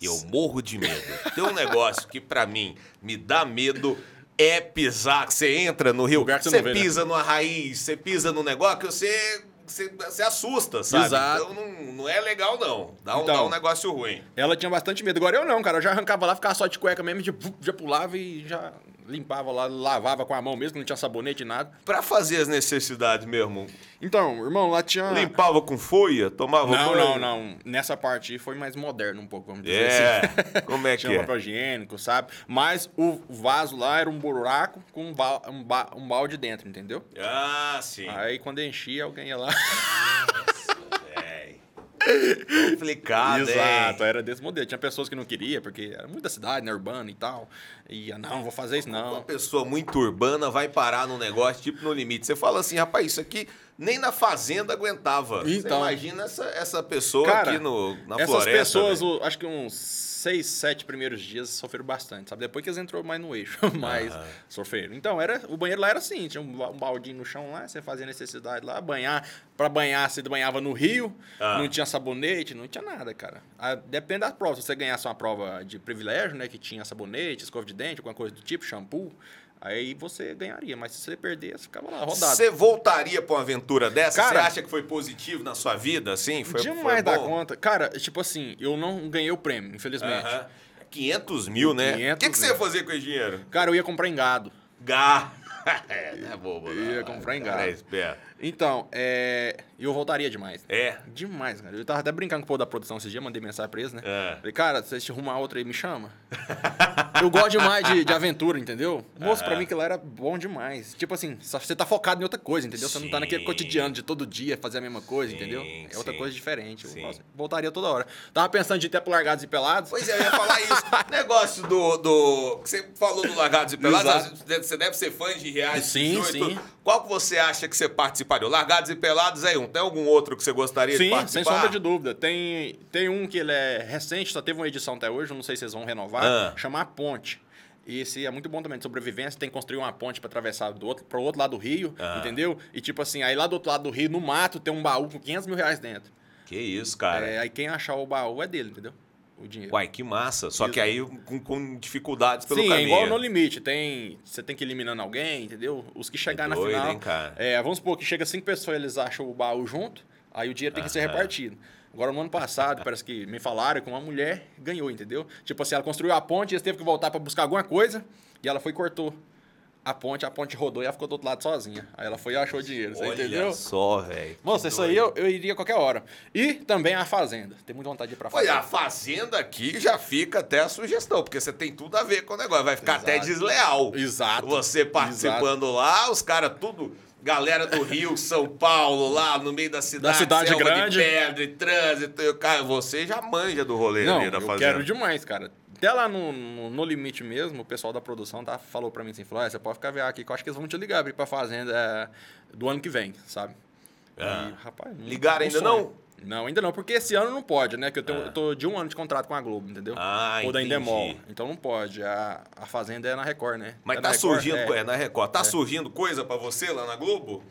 Speaker 1: Eu morro de medo. Tem um negócio que pra mim me dá medo é pisar. Você entra no rio,
Speaker 2: você
Speaker 1: você
Speaker 2: vê, né?
Speaker 1: pisa numa raiz, você pisa num negócio que você, você, você assusta, sabe?
Speaker 2: Exato.
Speaker 1: Então não, não é legal, não. Dá um,
Speaker 2: Então.
Speaker 1: dá um negócio ruim.
Speaker 2: Ela tinha bastante medo. Agora eu não, cara. Eu já arrancava lá, ficava só de cueca mesmo, já pulava e já limpava lá, lavava com a mão mesmo, não tinha sabonete e nada.
Speaker 1: Pra fazer as necessidades mesmo,
Speaker 2: Então, irmão, lá tinha.
Speaker 1: limpava com folha, tomava
Speaker 2: Não,
Speaker 1: banho?
Speaker 2: não, não. Nessa parte aí foi mais moderno um pouco, vamos dizer assim.
Speaker 1: É, <laughs> como é que
Speaker 2: Tinha
Speaker 1: é?
Speaker 2: papel higiênico, sabe? Mas o vaso lá era um buraco com um, ba um, ba- um balde dentro, entendeu?
Speaker 1: Ah, sim.
Speaker 2: Aí quando enchia, alguém ia lá.
Speaker 1: Véi. <laughs> Complicado,
Speaker 2: Exato,
Speaker 1: hein?
Speaker 2: era desse modelo. Tinha pessoas que não queriam, porque era muita cidade, né, urbana e tal. Ah, não, vou fazer isso
Speaker 1: Uma
Speaker 2: não.
Speaker 1: pessoa muito urbana vai parar num negócio, tipo, no limite. Você fala assim, rapaz, isso aqui nem na fazenda aguentava. Você
Speaker 2: Então.
Speaker 1: imagina essa, essa pessoa
Speaker 2: Cara,
Speaker 1: aqui no, na
Speaker 2: Essas
Speaker 1: floresta.
Speaker 2: pessoas,
Speaker 1: velho.
Speaker 2: o- acho que uns seis, sete primeiros dias sofreram bastante, sabe? Depois que eles entrou mais no eixo, <laughs> mas sofreram. Então, era, o banheiro lá era assim, tinha um, um baldinho no chão lá, você fazia necessidade lá, banhar. Pra banhar, você banhava no rio,
Speaker 1: Ah.
Speaker 2: não tinha sabonete, não tinha nada, cara. Ah, depende da prova. Se você ganhasse uma prova de privilégio, né, que tinha sabonete, escova de dente, alguma coisa do tipo, shampoo, aí você ganharia. Mas se você perder, você ficava lá, rodado.
Speaker 1: Você voltaria pra uma aventura dessa?
Speaker 2: Cara-
Speaker 1: Você acha que foi positivo na sua vida, assim? Foi,
Speaker 2: Demais
Speaker 1: foi
Speaker 2: da conta. Cara, tipo assim, eu não ganhei o prêmio, infelizmente.
Speaker 1: Aham. 500 mil, né? O
Speaker 2: 500
Speaker 1: que, que você ia fazer com esse dinheiro?
Speaker 2: Cara, eu ia comprar em gado.
Speaker 1: Gá. <laughs> é, não é bobo, não.
Speaker 2: Ia comprar em
Speaker 1: Cara,
Speaker 2: gado.
Speaker 1: É esperto.
Speaker 2: Então, é, eu voltaria demais.
Speaker 1: É.
Speaker 2: Demais, cara. Eu tava até brincando com o povo da produção esses dias, mandei mensagem pra eles, né?
Speaker 1: É.
Speaker 2: Falei, cara, se você arrumar outra aí, me chama. <laughs> eu gosto demais de, de aventura, entendeu? Moço, pra
Speaker 1: Aham.
Speaker 2: mim que lá era bom demais. Tipo assim, você tá focado em outra coisa, entendeu? Você não tá naquele
Speaker 1: Sim.
Speaker 2: cotidiano de todo dia fazer a mesma coisa,
Speaker 1: Sim,
Speaker 2: entendeu? É outra
Speaker 1: sim.
Speaker 2: coisa diferente. Eu
Speaker 1: Sim.
Speaker 2: voltaria toda hora. Tava pensando de ir até pro Largados e Pelados.
Speaker 1: Pois é, eu ia falar isso. <laughs> Negócio do, do. Você falou do Largados e Pelados, você deve ser fã de reality
Speaker 2: Sim,
Speaker 1: e
Speaker 2: sim.
Speaker 1: Qual que você acha que você participaria? O Largados e Pelados é um. Tem algum outro que você gostaria de
Speaker 2: Sim,
Speaker 1: participar?
Speaker 2: sem sombra de dúvida. Tem, tem um que ele é recente, só teve uma edição até hoje, não sei se vocês vão renovar,
Speaker 1: Ah.
Speaker 2: chama A Ponte. E esse é muito bom também de sobrevivência, tem que construir uma ponte para atravessar do outro, pro outro lado do rio,
Speaker 1: Ah.
Speaker 2: entendeu? E tipo assim, aí lá do outro lado do rio, no mato, tem um baú com 500 mil reais dentro.
Speaker 1: Que isso, cara.
Speaker 2: É, aí quem achar o baú é dele, entendeu? O dinheiro.
Speaker 1: Uai, que massa. Só que aí com, com dificuldades pelo
Speaker 2: Sim, é
Speaker 1: caminho.
Speaker 2: igual no limite. Tem, você tem que ir eliminando alguém, entendeu? Os que chegar na final.
Speaker 1: hein, cara?
Speaker 2: É, vamos supor que chega cinco pessoas, eles acham o baú junto, aí o dinheiro tem que ser
Speaker 1: Aham.
Speaker 2: repartido. Agora, no ano passado, parece que me falaram que uma mulher ganhou, entendeu? Tipo assim, ela construiu a ponte, eles teve que voltar pra buscar alguma coisa, e ela foi e cortou a ponte, a ponte rodou e ela ficou do outro lado sozinha. Aí ela foi e achou dinheiro, você
Speaker 1: Olha
Speaker 2: entendeu?
Speaker 1: só, velho.
Speaker 2: Moça, isso aí eu, eu iria a qualquer hora. E também a Fazenda. Tem muita vontade de ir pra
Speaker 1: Olha,
Speaker 2: Fazenda.
Speaker 1: a fazenda aqui já fica até a sugestão, porque você tem tudo a ver com o negócio. Vai ficar até
Speaker 2: Exato.
Speaker 1: desleal.
Speaker 2: Exato.
Speaker 1: Você participando lá, os caras tudo. Galera do Rio, <laughs> São Paulo, lá no meio da cidade.
Speaker 2: cidade
Speaker 1: selva
Speaker 2: grande.
Speaker 1: De pedra e trânsito. e Cara, você já manja do rolê
Speaker 2: Não,
Speaker 1: ali da
Speaker 2: eu
Speaker 1: fazenda.
Speaker 2: quero demais, cara. Até lá no, no, no limite mesmo, o pessoal da produção tá, falou pra mim assim, falou, "Ah, você pode ficar vendo aqui, que eu acho que eles vão te ligar pra ir pra fazenda é, do ano que vem, sabe?
Speaker 1: Ah.
Speaker 2: E, rapaz,
Speaker 1: Ligaram ainda
Speaker 2: sonho. Não, ainda não, porque esse ano não pode, né? Que eu, tenho,
Speaker 1: Ah.
Speaker 2: eu tô de um ano de contrato com a Globo, entendeu?
Speaker 1: Ah,
Speaker 2: Ou da
Speaker 1: entendi.
Speaker 2: Endemol. Então não pode. A, a Fazenda é na Record, né?
Speaker 1: Mas
Speaker 2: É
Speaker 1: tá
Speaker 2: Record?
Speaker 1: surgindo,
Speaker 2: É.
Speaker 1: é. na Record, tá surgindo coisa pra você lá na Globo?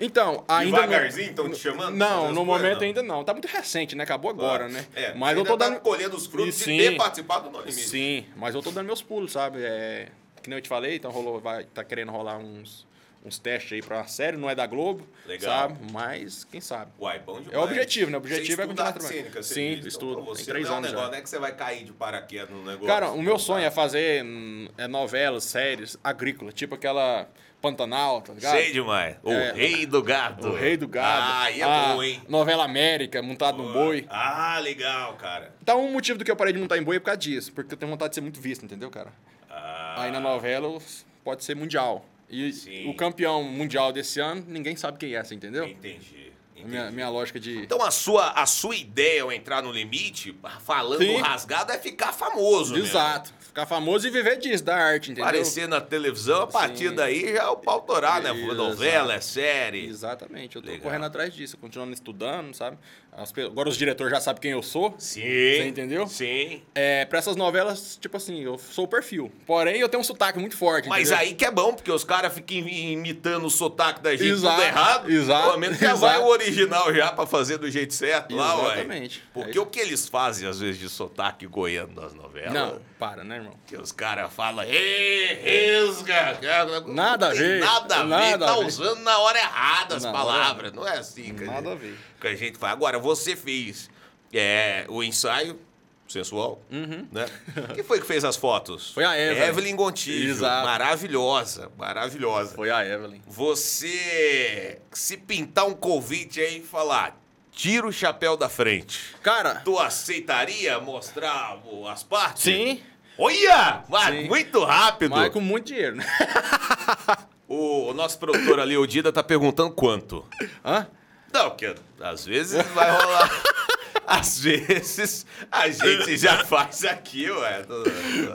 Speaker 2: Então, ainda
Speaker 1: Devagarzinho tão te chamando
Speaker 2: Não, no momento
Speaker 1: não?
Speaker 2: ainda não. Tá muito recente, né? Acabou agora, né?
Speaker 1: É,
Speaker 2: Mas eu tô
Speaker 1: tá
Speaker 2: dando.
Speaker 1: colhendo os frutos
Speaker 2: E
Speaker 1: de
Speaker 2: sim.
Speaker 1: ter participado do No Limite.
Speaker 2: Sim, mas eu tô dando meus pulos, sabe? É, que nem eu te falei, então rolou, vai, tá querendo rolar uns, uns testes aí pra uma série, não é da Globo,
Speaker 1: Legal.
Speaker 2: sabe? Mas quem sabe.
Speaker 1: Uai, bom demais.
Speaker 2: É o objetivo, né? O
Speaker 1: Você
Speaker 2: objetivo é
Speaker 1: estuda
Speaker 2: continuar
Speaker 1: arte
Speaker 2: trabalhando.
Speaker 1: cênica, você
Speaker 2: Sim,
Speaker 1: diz.
Speaker 2: estudo.
Speaker 1: Então, pra
Speaker 2: Tem
Speaker 1: você
Speaker 2: três
Speaker 1: não é um
Speaker 2: anos já.
Speaker 1: negócio, não é que você vai cair de paraquedas no negócio.
Speaker 2: Cara, o meu sonho é fazer é, novelas, séries agrícolas, tipo aquela Pantanal, tá ligado?
Speaker 1: Sei demais. O
Speaker 2: É.
Speaker 1: rei do gado.
Speaker 2: O Rei do Gado.
Speaker 1: Ah, aí é
Speaker 2: a
Speaker 1: bom, hein?
Speaker 2: Novela América, montado no boi.
Speaker 1: Ah, legal, cara.
Speaker 2: Então, um motivo do que eu parei de montar em boi é por causa disso, porque eu tenho vontade de ser muito visto, entendeu, cara?
Speaker 1: Ah,
Speaker 2: Aí na novela pode ser mundial. E
Speaker 1: Sim.
Speaker 2: o campeão mundial desse ano, ninguém sabe quem é, você entendeu?
Speaker 1: Entendi.
Speaker 2: Minha, minha lógica de.
Speaker 1: Então a sua, a sua ideia ao entrar no limite, falando
Speaker 2: Sim.
Speaker 1: rasgado, é ficar famoso. mesmo.
Speaker 2: Exato. Ficar famoso e viver disso, da arte, entendeu?
Speaker 1: Aparecer na televisão, a partir
Speaker 2: Sim.
Speaker 1: daí já é o pau torar, né? Novela, é série.
Speaker 2: Exatamente. Eu tô
Speaker 1: Legal.
Speaker 2: correndo atrás disso, continuando estudando, sabe? As Agora os diretores já sabem quem eu sou.
Speaker 1: Sim.
Speaker 2: Você entendeu?
Speaker 1: Sim.
Speaker 2: É, pra essas novelas, tipo assim, eu sou o perfil. Porém, eu tenho um sotaque muito forte.
Speaker 1: Mas
Speaker 2: entendeu?
Speaker 1: aí que é bom, porque os caras ficam imitando o sotaque da gente
Speaker 2: Exato,
Speaker 1: tudo errado.
Speaker 2: exato,
Speaker 1: Pelo menos já
Speaker 2: exato.
Speaker 1: vai o original já pra fazer do jeito certo lá, ué.
Speaker 2: Exatamente.
Speaker 1: Porque
Speaker 2: Aí-
Speaker 1: o que eles fazem, às vezes, de sotaque goiano nas novelas...
Speaker 2: Não, para, né, irmão?
Speaker 1: Que os caras falam, "Ê, resga.
Speaker 2: Nada a
Speaker 1: Não
Speaker 2: ver,
Speaker 1: Nada a ver,
Speaker 2: nada
Speaker 1: tá
Speaker 2: a ver.
Speaker 1: usando na hora errada as
Speaker 2: hora
Speaker 1: palavras. Não é assim que,
Speaker 2: Nada
Speaker 1: a
Speaker 2: ver.
Speaker 1: Que a gente faz. Agora, você fez é, o ensaio sensual, né? Quem foi que fez as fotos?
Speaker 2: Uhum. Foi a Evelyn.
Speaker 1: Evelyn Gontijo.
Speaker 2: Exato.
Speaker 1: Maravilhosa, maravilhosa.
Speaker 2: Foi a Evelyn.
Speaker 1: Você, se pintar um convite aí e falar, tira o chapéu da frente,
Speaker 2: Cara,
Speaker 1: tu aceitaria mostrar as partes?
Speaker 2: sim,
Speaker 1: Olha!
Speaker 2: Sim.
Speaker 1: muito rápido!
Speaker 2: mas com muito dinheiro, né?
Speaker 1: O, <laughs> o nosso produtor ali, o Dida, tá perguntando quanto.
Speaker 2: Hã?
Speaker 1: Não, porque às vezes vai rolar. <laughs> às vezes a gente já faz aqui, ué.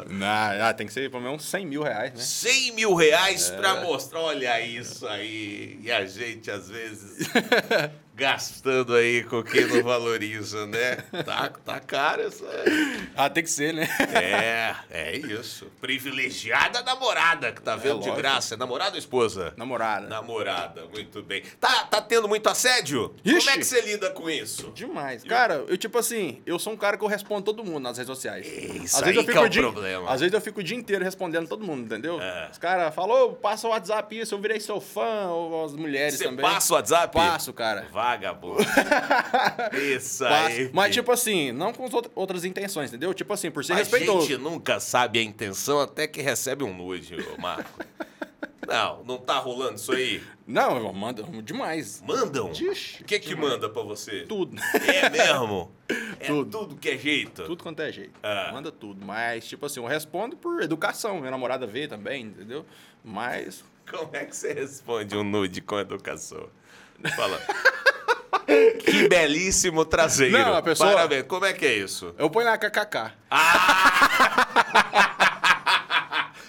Speaker 2: Não, ah, tem que ser pelo menos uns 100 mil reais, né?
Speaker 1: 100 mil reais
Speaker 2: É.
Speaker 1: pra mostrar, olha isso aí. E a gente, às vezes, <laughs> gastando aí com quem não valoriza, né? Tá, tá caro isso aí.
Speaker 2: Ah, tem que ser, né?
Speaker 1: É, é isso. Privilegiada namorada, que tá vendo de
Speaker 2: lógico.
Speaker 1: graça. É namorada ou esposa?
Speaker 2: Namorada.
Speaker 1: Namorada, muito bem. Tá, tá tendo muito assédio? Como
Speaker 2: Ixi.
Speaker 1: é que você lida com isso?
Speaker 2: Demais. Cara, eu tipo assim, eu sou um cara que eu respondo todo mundo nas redes sociais.
Speaker 1: Isso
Speaker 2: às
Speaker 1: aí
Speaker 2: vezes eu fico
Speaker 1: é o
Speaker 2: dia,
Speaker 1: problema.
Speaker 2: Às vezes eu fico o dia inteiro respondendo todo mundo, entendeu?
Speaker 1: É.
Speaker 2: Os caras falam, passa o WhatsApp isso, eu virei seu fã, ou as mulheres
Speaker 1: Você
Speaker 2: também.
Speaker 1: passa o WhatsApp?
Speaker 2: Passo, cara.
Speaker 1: Vagabundo. <laughs> Isso aí.
Speaker 2: Mas, tipo assim, não com outra- outras intenções, entendeu? Tipo assim, por ser
Speaker 1: a
Speaker 2: respeitoso.
Speaker 1: gente nunca sabe a intenção até que recebe um nude, Marco. <laughs> não, não tá rolando isso aí?
Speaker 2: Não, eu mando demais.
Speaker 1: Mandam? O que que
Speaker 2: demais.
Speaker 1: manda pra você?
Speaker 2: Tudo.
Speaker 1: É mesmo? <laughs> É tudo,
Speaker 2: Tudo.
Speaker 1: que é jeito?
Speaker 2: Tudo quanto é jeito.
Speaker 1: Ah.
Speaker 2: Manda tudo. Mas, tipo assim, eu respondo por educação. Minha namorada vê também, entendeu? Mas.
Speaker 1: Como é que você responde um nude com educação? Fala. <laughs> que belíssimo traseiro.
Speaker 2: Não, a pessoa-
Speaker 1: Parabéns. Como é que é isso?
Speaker 2: Eu ponho lá kkk. <laughs>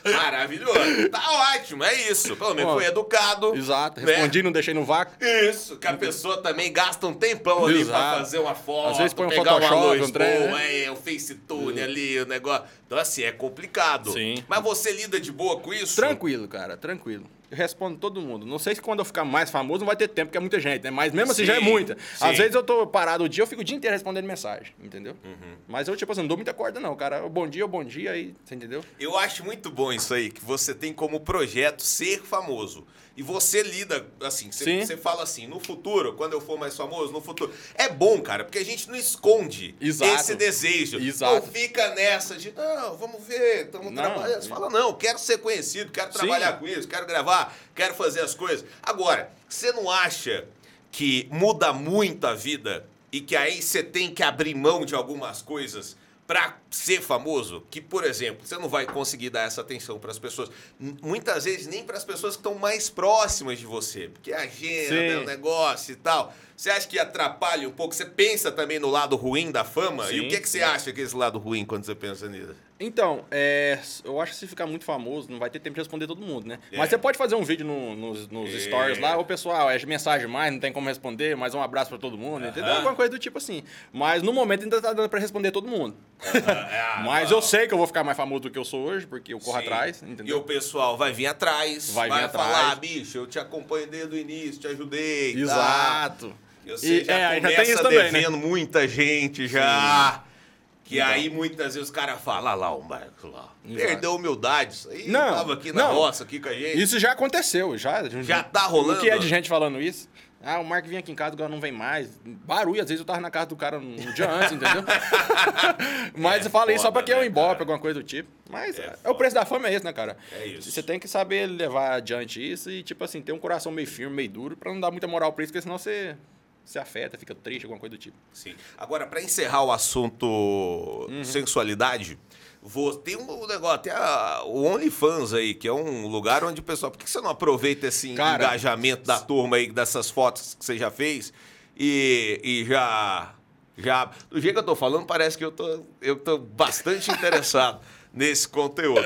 Speaker 1: Maravilhoso. Tá ótimo, é isso. Pelo menos
Speaker 2: Ó,
Speaker 1: foi educado.
Speaker 2: Exato.
Speaker 1: né?
Speaker 2: Respondi, não deixei no vácuo.
Speaker 1: Isso, que a pessoa também gasta um tempão ali pra
Speaker 2: Exato.
Speaker 1: fazer uma foto,
Speaker 2: Às vezes põe um
Speaker 1: pegar uma
Speaker 2: Photoshop,
Speaker 1: luz
Speaker 2: um trem,
Speaker 1: boa,
Speaker 2: né?
Speaker 1: é, o FaceTune ali, o negócio. Então, assim, é complicado.
Speaker 2: Sim.
Speaker 1: Mas você lida de boa com isso?
Speaker 2: Tranquilo, cara, tranquilo. Eu respondo todo mundo. Não sei se quando eu ficar mais famoso não vai ter tempo, porque é muita gente, né? Mas mesmo assim já é muita.
Speaker 1: sim.
Speaker 2: Às vezes eu tô parado o dia, eu fico o dia inteiro respondendo mensagem, entendeu?
Speaker 1: Uhum.
Speaker 2: Mas eu, tipo assim, não dou muita corda, não, cara. Bom dia, bom dia, aí, você entendeu?
Speaker 1: Eu acho muito bom isso aí, que você tem como projeto ser famoso. E você lida, assim, você,
Speaker 2: Sim.
Speaker 1: você fala assim, no futuro, quando eu for mais famoso, no futuro. É bom, cara, porque a gente não esconde
Speaker 2: Exato.
Speaker 1: esse desejo.
Speaker 2: Exato.
Speaker 1: Não fica nessa de, não, vamos ver, estamos trabalhando. Você fala, não, quero ser conhecido, quero
Speaker 2: Sim.
Speaker 1: trabalhar com isso, quero gravar, quero fazer as coisas. Agora, você não acha que muda muito a vida e que aí você tem que abrir mão de algumas coisas pra ser famoso? Que, por exemplo, você não vai conseguir dar essa atenção pras pessoas, M- muitas vezes nem pras pessoas que estão mais próximas de você, porque a agenda,
Speaker 2: Sim.
Speaker 1: é o negócio e tal. Você acha que atrapalha um pouco? Você pensa também no lado ruim da fama? E o
Speaker 2: Sim.
Speaker 1: que, que você acha que é esse lado ruim quando você pensa nisso?
Speaker 2: Então, é, eu acho que se ficar muito famoso, não vai ter tempo de responder todo mundo, né?
Speaker 1: É.
Speaker 2: Mas você pode fazer um vídeo no- nos, nos
Speaker 1: É.
Speaker 2: stories lá, ô pessoal, é mensagem mais, não tem como responder, mas um abraço pra todo mundo, entendeu?
Speaker 1: Aham.
Speaker 2: Alguma coisa do tipo assim. Mas no momento ainda tá dando pra responder todo mundo.
Speaker 1: Ah, <laughs>
Speaker 2: Mas eu sei que eu vou ficar mais famoso do que eu sou hoje, porque eu corro
Speaker 1: Sim.
Speaker 2: atrás,
Speaker 1: E
Speaker 2: entendeu?
Speaker 1: o pessoal vai vir atrás, vai,
Speaker 2: Vai vir atrás.
Speaker 1: falar, bicho, eu te acompanho desde o início, te ajudei. tá?
Speaker 2: Exato.
Speaker 1: E Você
Speaker 2: E-
Speaker 1: já
Speaker 2: é, aí já
Speaker 1: começa
Speaker 2: tem isso também, né?
Speaker 1: muita gente já. Que
Speaker 2: Então.
Speaker 1: aí muitas vezes os caras falam, ah lá o Marcos lá. Perdeu a humildade. Isso aí
Speaker 2: Não,
Speaker 1: tava aqui na
Speaker 2: não.
Speaker 1: roça, aqui com a gente.
Speaker 2: Isso já aconteceu, já.
Speaker 1: Já tá rolando?
Speaker 2: O que é de gente falando isso? Ah, o Mark vinha aqui em casa, agora não vem mais. Barulho, às vezes eu tava na casa do cara um dia antes, entendeu? <laughs> Mas
Speaker 1: É
Speaker 2: eu falei só
Speaker 1: foda,
Speaker 2: pra que eu
Speaker 1: né,
Speaker 2: ibope,
Speaker 1: cara?
Speaker 2: alguma coisa do tipo. Mas
Speaker 1: É
Speaker 2: é, o preço da fama é esse, né, cara?
Speaker 1: É isso.
Speaker 2: Você tem que saber levar adiante isso e, tipo assim, ter um coração meio firme, meio duro, pra não dar muita moral pra isso, porque senão você se afeta, fica triste, alguma coisa do tipo.
Speaker 1: Sim. Agora, pra encerrar o assunto
Speaker 2: Uhum.
Speaker 1: sensualidade, vou, tem um negócio, tem a, o OnlyFans aí, que é um lugar onde o pessoal. Por que você não aproveita esse
Speaker 2: Cara,
Speaker 1: engajamento da turma aí, dessas fotos que você já fez? e, e já, já. Do jeito que eu tô falando, parece que eu tô, eu tô bastante interessado <laughs> nesse conteúdo.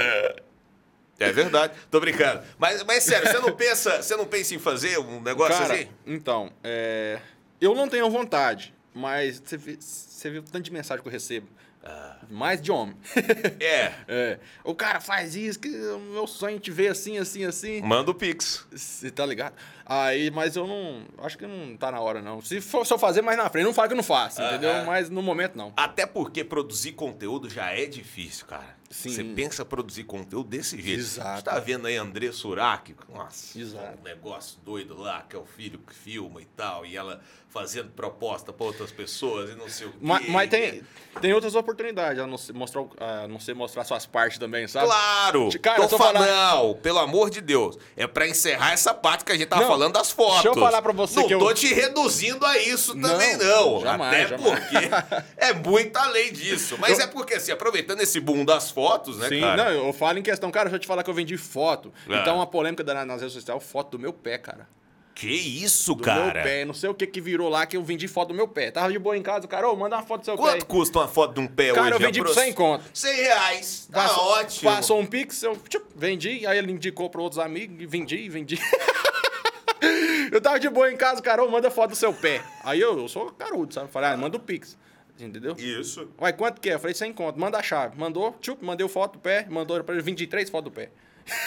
Speaker 1: É verdade, tô brincando. Mas, mas sério, você não <laughs> pensa, você não pensa em fazer um negócio
Speaker 2: Cara,
Speaker 1: assim?
Speaker 2: então, é, eu não tenho vontade, mas você vê, você vê o tanto de mensagem que eu recebo.
Speaker 1: Ah.
Speaker 2: Mais de homem. <laughs>
Speaker 1: É.
Speaker 2: É, o cara faz isso, que o meu sonho é te ver assim, assim, assim.
Speaker 1: Manda o Pix.
Speaker 2: Você tá ligado? Aí, mas eu não. Acho que não tá na hora, não. Se for eu fazer mais na frente, não fala que eu não faço,
Speaker 1: Aham.
Speaker 2: entendeu? Mas no momento, não.
Speaker 1: Até porque produzir conteúdo já é difícil, cara.
Speaker 2: Sim.
Speaker 1: Você pensa produzir conteúdo desse jeito.
Speaker 2: Exato.
Speaker 1: Você tá vendo aí André Surak? Nossa,
Speaker 2: Exato.
Speaker 1: um negócio doido lá, que é o filho que filma e tal, e ela fazendo proposta pra outras pessoas e não sei o quê.
Speaker 2: Mas, mas tem, tem outras oportunidades, a não ser mostrar, a não ser mostrar suas partes também, sabe?
Speaker 1: Claro!
Speaker 2: Cara,
Speaker 1: tô falando, não, pelo amor de Deus. É pra encerrar essa parte que a gente tava
Speaker 2: Não,
Speaker 1: falando das fotos.
Speaker 2: deixa eu falar pra você
Speaker 1: não
Speaker 2: que eu-
Speaker 1: tô te reduzindo a isso também,
Speaker 2: Não,
Speaker 1: não.
Speaker 2: jamais,
Speaker 1: Até
Speaker 2: jamais.
Speaker 1: porque <laughs> é muito além disso. Mas
Speaker 2: Eu-
Speaker 1: é porque, assim, aproveitando esse boom das fotos, né,
Speaker 2: Sim,
Speaker 1: cara?
Speaker 2: não, eu falo em questão, cara, deixa eu te falar que eu vendi foto.
Speaker 1: É.
Speaker 2: Então, uma polêmica nas redes sociais, foto do meu pé, cara.
Speaker 1: Que isso,
Speaker 2: Do
Speaker 1: cara?
Speaker 2: meu pé. Não sei o que que virou lá que eu vendi foto do meu pé. Tava de boa em casa, o cara, ô, manda uma foto do seu
Speaker 1: Quanto
Speaker 2: pé.
Speaker 1: custa uma foto de um pé
Speaker 2: Cara,
Speaker 1: hoje?
Speaker 2: eu vendi por
Speaker 1: Apro-
Speaker 2: 100 conto.
Speaker 1: 100 reais. Tá
Speaker 2: Passou-
Speaker 1: ótimo.
Speaker 2: Passou um pix, eu tchup, vendi, aí ele indicou para outros amigos, e vendi, vendi. <laughs> eu tava de boa em casa, cara, ô, manda foto do seu pé. Aí eu, eu sou carudo, sabe? Falei, ah, manda o pix. Entendeu?
Speaker 1: Isso.
Speaker 2: Uai, quanto que é? Eu falei, 100 conto, manda a chave. Mandou, tchup, mandei o foto do pé, mandou pra ele 23 fotos do pé.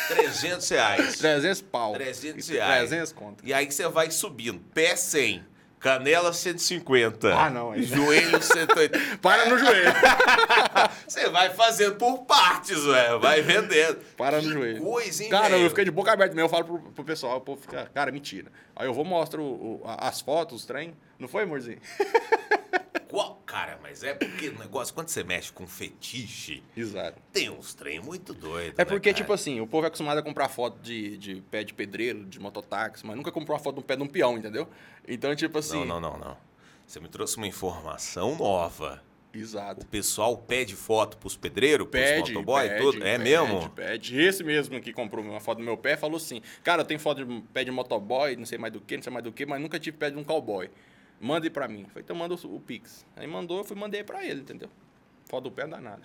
Speaker 1: 300 reais. <laughs>
Speaker 2: 300 pau.
Speaker 1: 300 reais.
Speaker 2: 300 conto.
Speaker 1: E aí você vai subindo. Pé 100. Canela 150.
Speaker 2: Ah, não,
Speaker 1: Joelho 180. <laughs>
Speaker 2: Para no joelho. <laughs>
Speaker 1: Você vai fazendo por partes, velho. Vai vendendo.
Speaker 2: Para
Speaker 1: Que
Speaker 2: no joelho.
Speaker 1: Coisa, hein,
Speaker 2: Cara,
Speaker 1: velho?
Speaker 2: eu fiquei de boca aberta mesmo. Eu falo pro, pro pessoal, o povo fica, cara, mentira. Aí eu vou mostro o- as fotos, os trem. Não foi, amorzinho?
Speaker 1: Qual- Cara, mas é porque o negócio, quando você mexe com fetiche,
Speaker 2: Exato.
Speaker 1: tem uns trem muito doidos.
Speaker 2: É porque, tipo assim, o povo é acostumado a comprar foto de, de pé de pedreiro, de mototáxi, mas nunca comprou uma foto de um pé de um peão, entendeu? Então, tipo assim.
Speaker 1: Não, não, não, não. Você me trouxe uma informação nova.
Speaker 2: Exato.
Speaker 1: O pessoal pede foto pros pedreiros, pros
Speaker 2: Pede,
Speaker 1: motoboy,
Speaker 2: pede,
Speaker 1: tudo. É
Speaker 2: pede,
Speaker 1: mesmo?
Speaker 2: Pede. Esse mesmo que comprou uma foto do meu pé falou assim: Cara, eu tenho foto de pé de motoboy, não sei mais do que, não sei mais do que, mas nunca tive pé de um cowboy. Manda aí pra mim. Foi, então manda o, o Pix. Aí mandou, eu fui mandei pra ele, entendeu? Foto do pé não dá nada.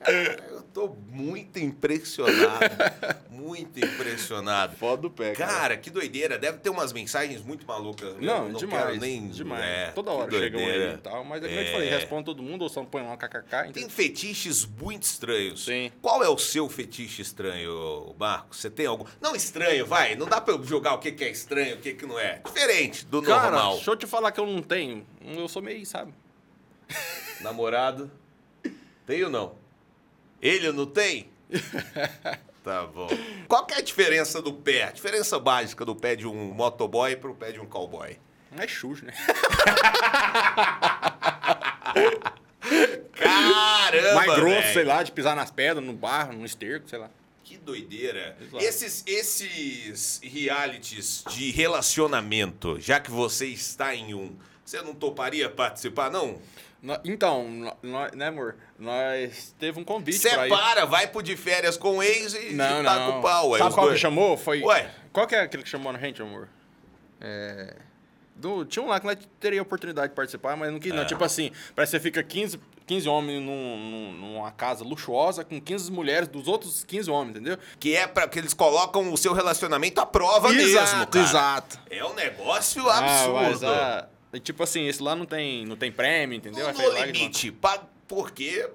Speaker 1: Cara, eu tô muito impressionado. muito impressionado.
Speaker 2: Foto do pé,
Speaker 1: Cara, que doideira. Deve ter umas mensagens muito malucas. Eu
Speaker 2: Não, demais.
Speaker 1: quero nem.
Speaker 2: demais.
Speaker 1: é,
Speaker 2: Toda
Speaker 1: que
Speaker 2: hora chega um
Speaker 1: doideira.
Speaker 2: aí e tal. Mas é como eu te falei,
Speaker 1: É.
Speaker 2: responde todo mundo, ou só põe uma kkk.
Speaker 1: Tem
Speaker 2: entendeu?
Speaker 1: fetiches muito estranhos.
Speaker 2: Sim.
Speaker 1: Qual é o seu fetiche estranho, Marcos? Você tem algum. Não estranho, vai. Não dá pra eu julgar o que que é estranho, o que que não é. Diferente do
Speaker 2: Cara,
Speaker 1: normal.
Speaker 2: deixa eu te falar que eu não tenho. Eu sou meio, sabe?
Speaker 1: Namorado? Tem ou não? Ele não tem? <laughs> tá bom. Qual que é a diferença do pé? A diferença básica do pé de um motoboy pro pé de um cowboy?
Speaker 2: Não é xuxo, né? <laughs>
Speaker 1: Caramba!
Speaker 2: Mais grosso,
Speaker 1: velho.
Speaker 2: sei lá, de pisar nas pedras, no barro, no esterco, sei lá.
Speaker 1: Que doideira.
Speaker 2: Exato.
Speaker 1: Esses, esses realities de relacionamento, já que você está em um, você não toparia participar, não?
Speaker 2: Então, né, amor? Nós teve um convite.
Speaker 1: Separa, vai pro de férias com o ex e,
Speaker 2: Não,
Speaker 1: e taca
Speaker 2: não.
Speaker 1: o pau. aí
Speaker 2: Sabe qual
Speaker 1: dois.
Speaker 2: que chamou? Foi.
Speaker 1: Ué.
Speaker 2: Qual que é aquele que chamou a gente, amor? É. Do, tinha um lá que nós teria oportunidade de participar, mas não quis, não.
Speaker 1: É.
Speaker 2: Tipo assim, parece que você fica 15, 15 homens num- num- numa casa luxuosa com 15 mulheres dos outros 15 homens, entendeu?
Speaker 1: Que é para que eles colocam o seu relacionamento à prova mesmo, cara.
Speaker 2: exato.
Speaker 1: É um negócio
Speaker 2: Ah,
Speaker 1: absurdo.
Speaker 2: mas, ah, e tipo assim, esse lá não tem, não tem prêmio, entendeu?
Speaker 1: no
Speaker 2: que-
Speaker 1: limite, pa- porque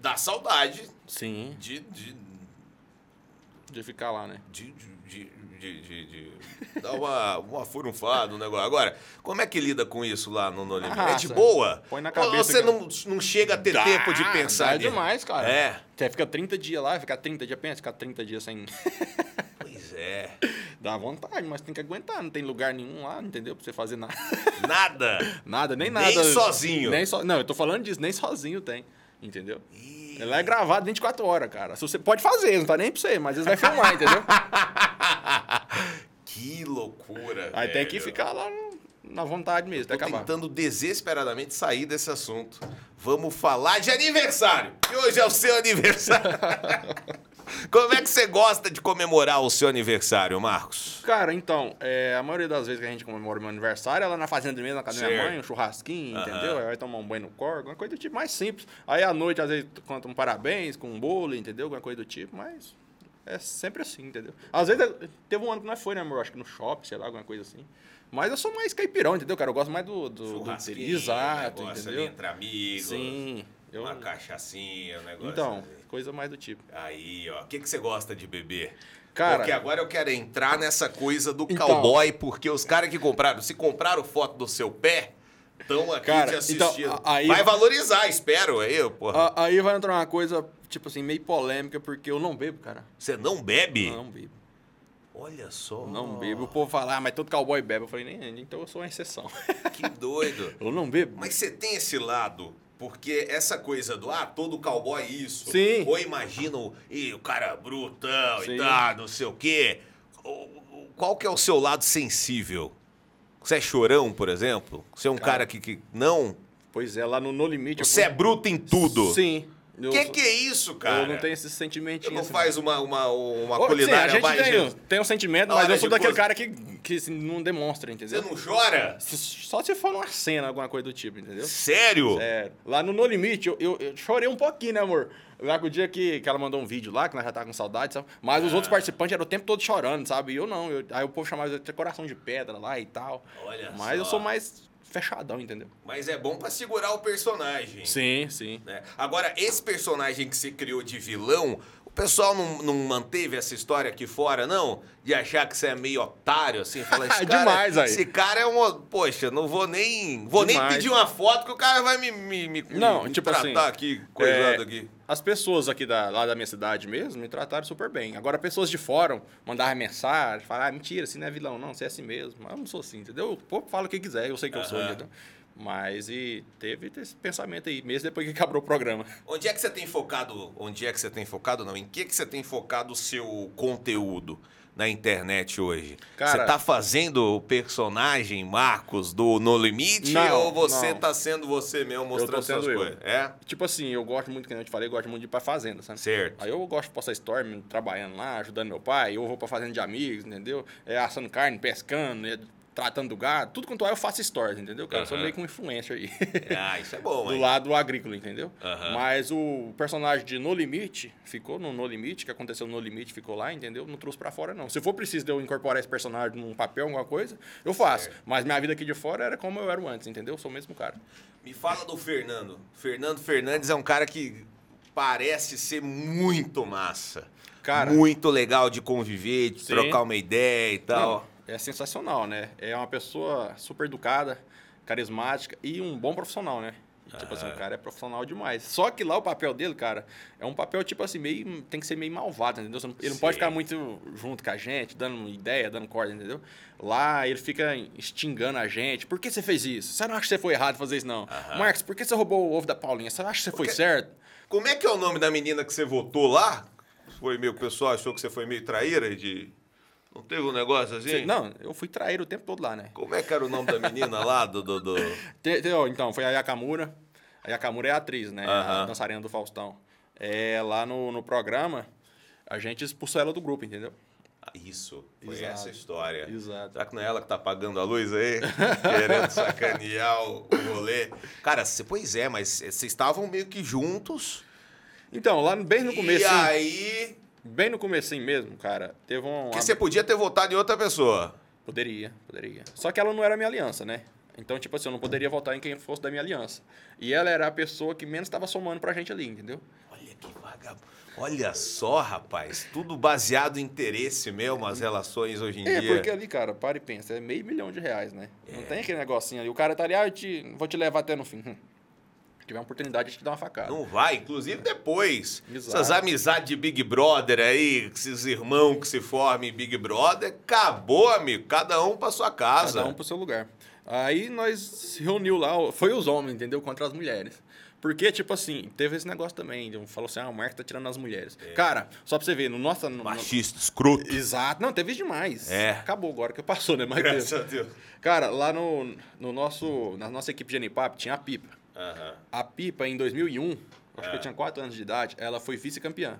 Speaker 1: dá saudade
Speaker 2: Sim,
Speaker 1: de, de,
Speaker 2: de ficar lá, né?
Speaker 1: de, de, de, de- de- de <laughs> dar uma, uma furunfada, um negócio. Agora, como é que lida com isso lá no, no limite? é de
Speaker 2: Arrasa.
Speaker 1: boa?
Speaker 2: Põe na
Speaker 1: Ou
Speaker 2: cabeça
Speaker 1: você
Speaker 2: que-
Speaker 1: não, não chega a ter tempo de pensar
Speaker 2: Dá
Speaker 1: nisso?
Speaker 2: demais, cara.
Speaker 1: É.
Speaker 2: Você fica 30 dias lá, fica 30 dias, pensa, ficar 30 dias sem... <laughs>
Speaker 1: Pois é.
Speaker 2: Dá vontade, mas tem que aguentar, não tem lugar nenhum lá, entendeu? Pra você fazer nada.
Speaker 1: Nada. <laughs>
Speaker 2: nada, nem
Speaker 1: Nem
Speaker 2: nada.
Speaker 1: sozinho.
Speaker 2: Nem so... Não, eu tô falando disso, nem sozinho tem, entendeu?
Speaker 1: Ih.
Speaker 2: Ela é gravado 24 horas, cara. Se você pode fazer, não tá nem pra você, mas eles vão filmar, entendeu? <laughs>
Speaker 1: que loucura.
Speaker 2: Aí tem que
Speaker 1: velho.
Speaker 2: ficar lá na vontade mesmo, até acabar.
Speaker 1: tentando desesperadamente sair desse assunto. Vamos falar de aniversário. Que hoje é o seu aniversário. <laughs> Como é que você gosta de comemorar o seu aniversário, Marcos?
Speaker 2: Cara, então, é, a maioria das vezes que a gente comemora o meu aniversário é lá na fazenda mesmo, na casa da minha mãe, um churrasquinho,
Speaker 1: Aham.
Speaker 2: entendeu? Aí vai tomar um banho no corpo, alguma coisa do tipo mais simples. Aí à noite, às vezes, conta um parabéns com um bolo, entendeu? Alguma coisa do tipo, mas é sempre assim, entendeu? Às vezes, teve um ano que nós foi, né, amor? Acho que no shopping, sei lá, alguma coisa assim. Mas eu sou mais caipirão, entendeu, cara? Eu gosto mais do... do, do Exato, entendeu?
Speaker 1: ali entre amigos.
Speaker 2: Sim. Eu...
Speaker 1: Uma cachaçinha, um negócio.
Speaker 2: Então,
Speaker 1: assim.
Speaker 2: coisa mais do tipo.
Speaker 1: Aí, ó. O que, que você gosta de beber?
Speaker 2: Cara-
Speaker 1: Porque agora eu quero entrar nessa coisa do
Speaker 2: Então-
Speaker 1: cowboy, porque os caras que compraram, se compraram foto do seu pé, estão aqui
Speaker 2: Cara,
Speaker 1: te assistindo.
Speaker 2: então, aí-
Speaker 1: Vai valorizar, espero aí, porra.
Speaker 2: Aí vai entrar uma coisa, tipo assim, meio polêmica, porque eu não bebo, cara.
Speaker 1: Você não bebe?
Speaker 2: Não bebo.
Speaker 1: Olha só.
Speaker 2: Não bebo. O povo fala, ah, mas todo cowboy bebe. Eu falei, nem, então eu sou uma exceção.
Speaker 1: Que doido. <laughs>
Speaker 2: eu não bebo.
Speaker 1: Mas você tem esse lado, porque essa coisa do, ah, todo cowboy é isso.
Speaker 2: Sim.
Speaker 1: Ou imagina o, ih, o cara brutão e
Speaker 2: Sim.
Speaker 1: tal, não sei o quê. Qual que é o seu lado sensível? Você é chorão, por exemplo? Você é um cara,
Speaker 2: Cara,
Speaker 1: que, que não?
Speaker 2: Pois é, lá no No Limite... eu
Speaker 1: Você é
Speaker 2: fui-
Speaker 1: bruto em tudo?
Speaker 2: Sim. Eu
Speaker 1: Que que é isso, cara?
Speaker 2: Eu não tenho esse
Speaker 1: Você
Speaker 2: sentimentinho.
Speaker 1: não
Speaker 2: assim,
Speaker 1: faz uma, uma, uma
Speaker 2: Ô,
Speaker 1: culinária
Speaker 2: sim, a
Speaker 1: mais...
Speaker 2: gente tem, tem um sentimento, mas eu sou daquele
Speaker 1: coisa-
Speaker 2: cara que, que não demonstra,
Speaker 1: Você
Speaker 2: entendeu?
Speaker 1: não chora?
Speaker 2: Só se for numa cena, alguma coisa do tipo, entendeu?
Speaker 1: Sério?
Speaker 2: É, lá no No Limite, eu, eu, eu chorei um pouquinho, né, amor? Lá com o dia que, que ela mandou um vídeo lá, que nós já tava com saudade, sabe? Mas os
Speaker 1: Ah.
Speaker 2: outros participantes eram o tempo todo chorando, sabe? E eu não. eu- aí o povo chamava de coração de pedra lá e tal.
Speaker 1: Olha
Speaker 2: Mas eu
Speaker 1: só.
Speaker 2: sou mais fechadão, entendeu?
Speaker 1: Mas é bom pra segurar o personagem.
Speaker 2: Sim, sim.
Speaker 1: né? Agora, esse personagem que você criou de vilão, o pessoal não, não manteve essa história aqui fora, não? De achar que você é meio otário, assim? <laughs> Fala, esse cara,
Speaker 2: Demais, aí.
Speaker 1: Esse cara é um... Poxa, não vou nem... Vou nem
Speaker 2: Demais.
Speaker 1: pedir uma foto que o cara vai me, me, me,
Speaker 2: Não,
Speaker 1: me
Speaker 2: tipo
Speaker 1: tratar
Speaker 2: assim,
Speaker 1: aqui, coisando
Speaker 2: é,
Speaker 1: aqui.
Speaker 2: As pessoas aqui da, lá da minha cidade mesmo me trataram super bem. Agora, pessoas de fora mandaram mensagem, falaram, ah, mentira, você não é vilão, não, você é assim mesmo. Eu não sou assim, entendeu? O povo fala o que quiser, eu sei que eu sou, entendeu? Mas e teve esse pensamento aí, mesmo depois que acabou o programa. <laughs>
Speaker 1: Onde é que você tem focado... Onde é que você tem focado, não? Em que que você tem focado o seu conteúdo na internet hoje?
Speaker 2: Cara-
Speaker 1: você tá fazendo o personagem Marcos do No Limite
Speaker 2: Não,
Speaker 1: ou você
Speaker 2: não.
Speaker 1: tá sendo você mesmo mostrando suas
Speaker 2: eu.
Speaker 1: coisas? É?
Speaker 2: Tipo assim, eu gosto muito, como eu te falei, eu gosto muito de ir pra fazenda, sabe?
Speaker 1: Certo.
Speaker 2: Aí eu gosto de postar story, me- trabalhando lá, ajudando meu pai, eu vou pra fazenda de amigos, entendeu? É, assando carne, pescando, é, tratando do gado, tudo quanto é eu faço stories, entendeu? Cara, eu sou meio que um influencer aí.
Speaker 1: Ah, isso é bom,
Speaker 2: do
Speaker 1: hein?
Speaker 2: lado agrícola, entendeu? Mas o personagem de No Limite ficou no No Limite, que aconteceu no Limite, ficou lá, entendeu? Não trouxe pra fora, não. Se for preciso de eu incorporar esse personagem num papel, alguma coisa, eu faço.
Speaker 1: Certo.
Speaker 2: Mas minha vida aqui de fora era como eu era antes, entendeu? Eu sou o mesmo cara.
Speaker 1: Me fala do Fernando. Fernando Fernandes é um cara que parece ser muito massa.
Speaker 2: Cara-
Speaker 1: muito legal de conviver, de
Speaker 2: Sim.
Speaker 1: trocar uma ideia e tal.
Speaker 2: Não, é sensacional, né? É uma pessoa super educada, carismática e um bom profissional, né? E, tipo assim, o cara é profissional demais. Só que lá o papel dele, cara, é um papel, tipo assim, meio. Tem que ser meio malvado, entendeu? Ele não pode
Speaker 1: Sim.
Speaker 2: ficar muito junto com a gente, dando ideia, dando corda, entendeu? Lá ele fica extingando a gente. Por que você fez isso? Você não acha que você foi errado fazer isso, não? Marcos, por que você roubou o ovo da Paulinha? Você acha que você foi
Speaker 1: Porque-
Speaker 2: certo?
Speaker 1: Como é que é o nome da menina que você votou lá? Foi meio que o pessoal achou que você foi meio traíra de. Não teve um negócio assim?
Speaker 2: Não, eu fui traíra o tempo todo lá, né?
Speaker 1: Como é que era o nome da menina lá? Do, do, do- <laughs>
Speaker 2: Te- te- ó, Então, foi a Yakamura. A Yakamura é a atriz, né?
Speaker 1: Aham.
Speaker 2: A dançarina do Faustão. É, lá no, no programa, a gente expulsou ela do grupo, entendeu?
Speaker 1: Ah, Isso, foi
Speaker 2: Exato.
Speaker 1: essa história.
Speaker 2: Exato.
Speaker 1: Será que não é ela que tá apagando a luz aí? <laughs> querendo sacanear o, o rolê? Cara, cê- pois é, mas vocês estavam meio que juntos.
Speaker 2: Então, lá bem no começo,
Speaker 1: E aí.
Speaker 2: Bem no começo mesmo, cara, teve um...
Speaker 1: Que você podia ter votado em outra pessoa.
Speaker 2: Poderia, poderia. Só que ela não era minha aliança, né? Então, tipo assim, eu não poderia votar em quem fosse da minha aliança. E ela era a pessoa que menos estava somando pra gente ali, entendeu?
Speaker 1: Olha que vagabundo. Olha só, rapaz. Tudo baseado em interesse mesmo, as relações hoje em
Speaker 2: É,
Speaker 1: dia.
Speaker 2: porque ali, cara, para e pensa, é meio milhão de reais, né? Não tem aquele negocinho ali. O cara tá ali, ah, eu te, vou te levar até no fim. Tiver uma oportunidade, a gente dá uma facada.
Speaker 1: Não vai, inclusive depois.
Speaker 2: Exato.
Speaker 1: Essas amizades de Big Brother aí, esses irmãos que se formam em Big Brother, acabou, amigo. Cada um pra sua casa.
Speaker 2: Cada um pro seu lugar. Aí nós se reuniu lá, foi os homens, entendeu? Contra as mulheres. Porque, tipo assim, teve esse negócio também. Falou assim, ah, o Marco tá tirando as mulheres.
Speaker 1: É.
Speaker 2: Cara, só pra você ver, no nosso... No, no-
Speaker 1: Machista, escroto.
Speaker 2: Exato. Não, teve demais.
Speaker 1: É.
Speaker 2: Acabou agora que passou, né? Mas
Speaker 1: Graças
Speaker 2: teve.
Speaker 1: a Deus.
Speaker 2: Cara, lá no, no nosso, na nossa equipe de Anipap tinha a Pipa.
Speaker 1: Aham.
Speaker 2: A Pipa, em 2001, acho que
Speaker 1: É.
Speaker 2: eu tinha 4 anos de idade, ela foi vice-campeã.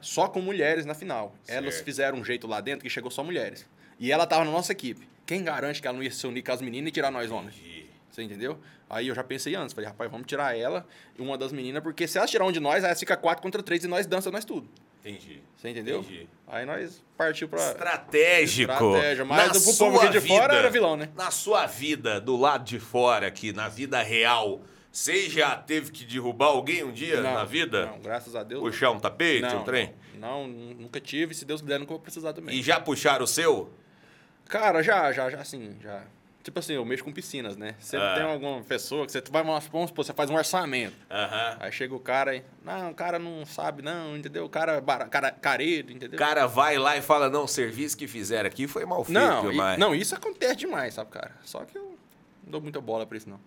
Speaker 2: Só com mulheres na final. Elas
Speaker 1: Certo.
Speaker 2: fizeram um jeito lá dentro que chegou só mulheres. E ela tava na nossa equipe. Quem garante que ela não ia se unir com as meninas e tirar nós homens?
Speaker 1: Entendi.
Speaker 2: Você entendeu? Aí eu já pensei antes, falei, rapaz, vamos tirar ela e uma das meninas, porque se elas tirar um de nós, aí elas fica 4 contra 3 e nós dança nós tudo.
Speaker 1: Entendi.
Speaker 2: Você entendeu?
Speaker 1: Entendi.
Speaker 2: Aí nós partiu pra.
Speaker 1: Estratégico.
Speaker 2: Estratégia, mas
Speaker 1: Na
Speaker 2: pro
Speaker 1: sua
Speaker 2: povo aqui de
Speaker 1: vida,
Speaker 2: fora era vilão, né?
Speaker 1: Na sua vida, do lado de fora aqui, na vida real, você já teve que derrubar alguém um dia
Speaker 2: Não,
Speaker 1: na vida?
Speaker 2: Não, graças a Deus.
Speaker 1: Puxar um tapete,
Speaker 2: não,
Speaker 1: um trem?
Speaker 2: Não, nunca tive, se Deus quiser, nunca vou precisar também.
Speaker 1: E já puxaram o seu?
Speaker 2: Cara, já, já, já, assim, já. Tipo assim, eu mexo com piscinas, né? Sempre
Speaker 1: Ah.
Speaker 2: tem alguma pessoa que você vai, vamos supor, você faz um orçamento. Aí chega o cara e, não, o cara não sabe, não, entendeu? O cara, é cara careiro, entendeu?
Speaker 1: O cara vai lá e fala, não, o serviço que fizeram aqui foi mal feito,
Speaker 2: não, e-
Speaker 1: mas...
Speaker 2: não, isso acontece demais, sabe, cara? Só que eu não dou muita bola pra isso, não.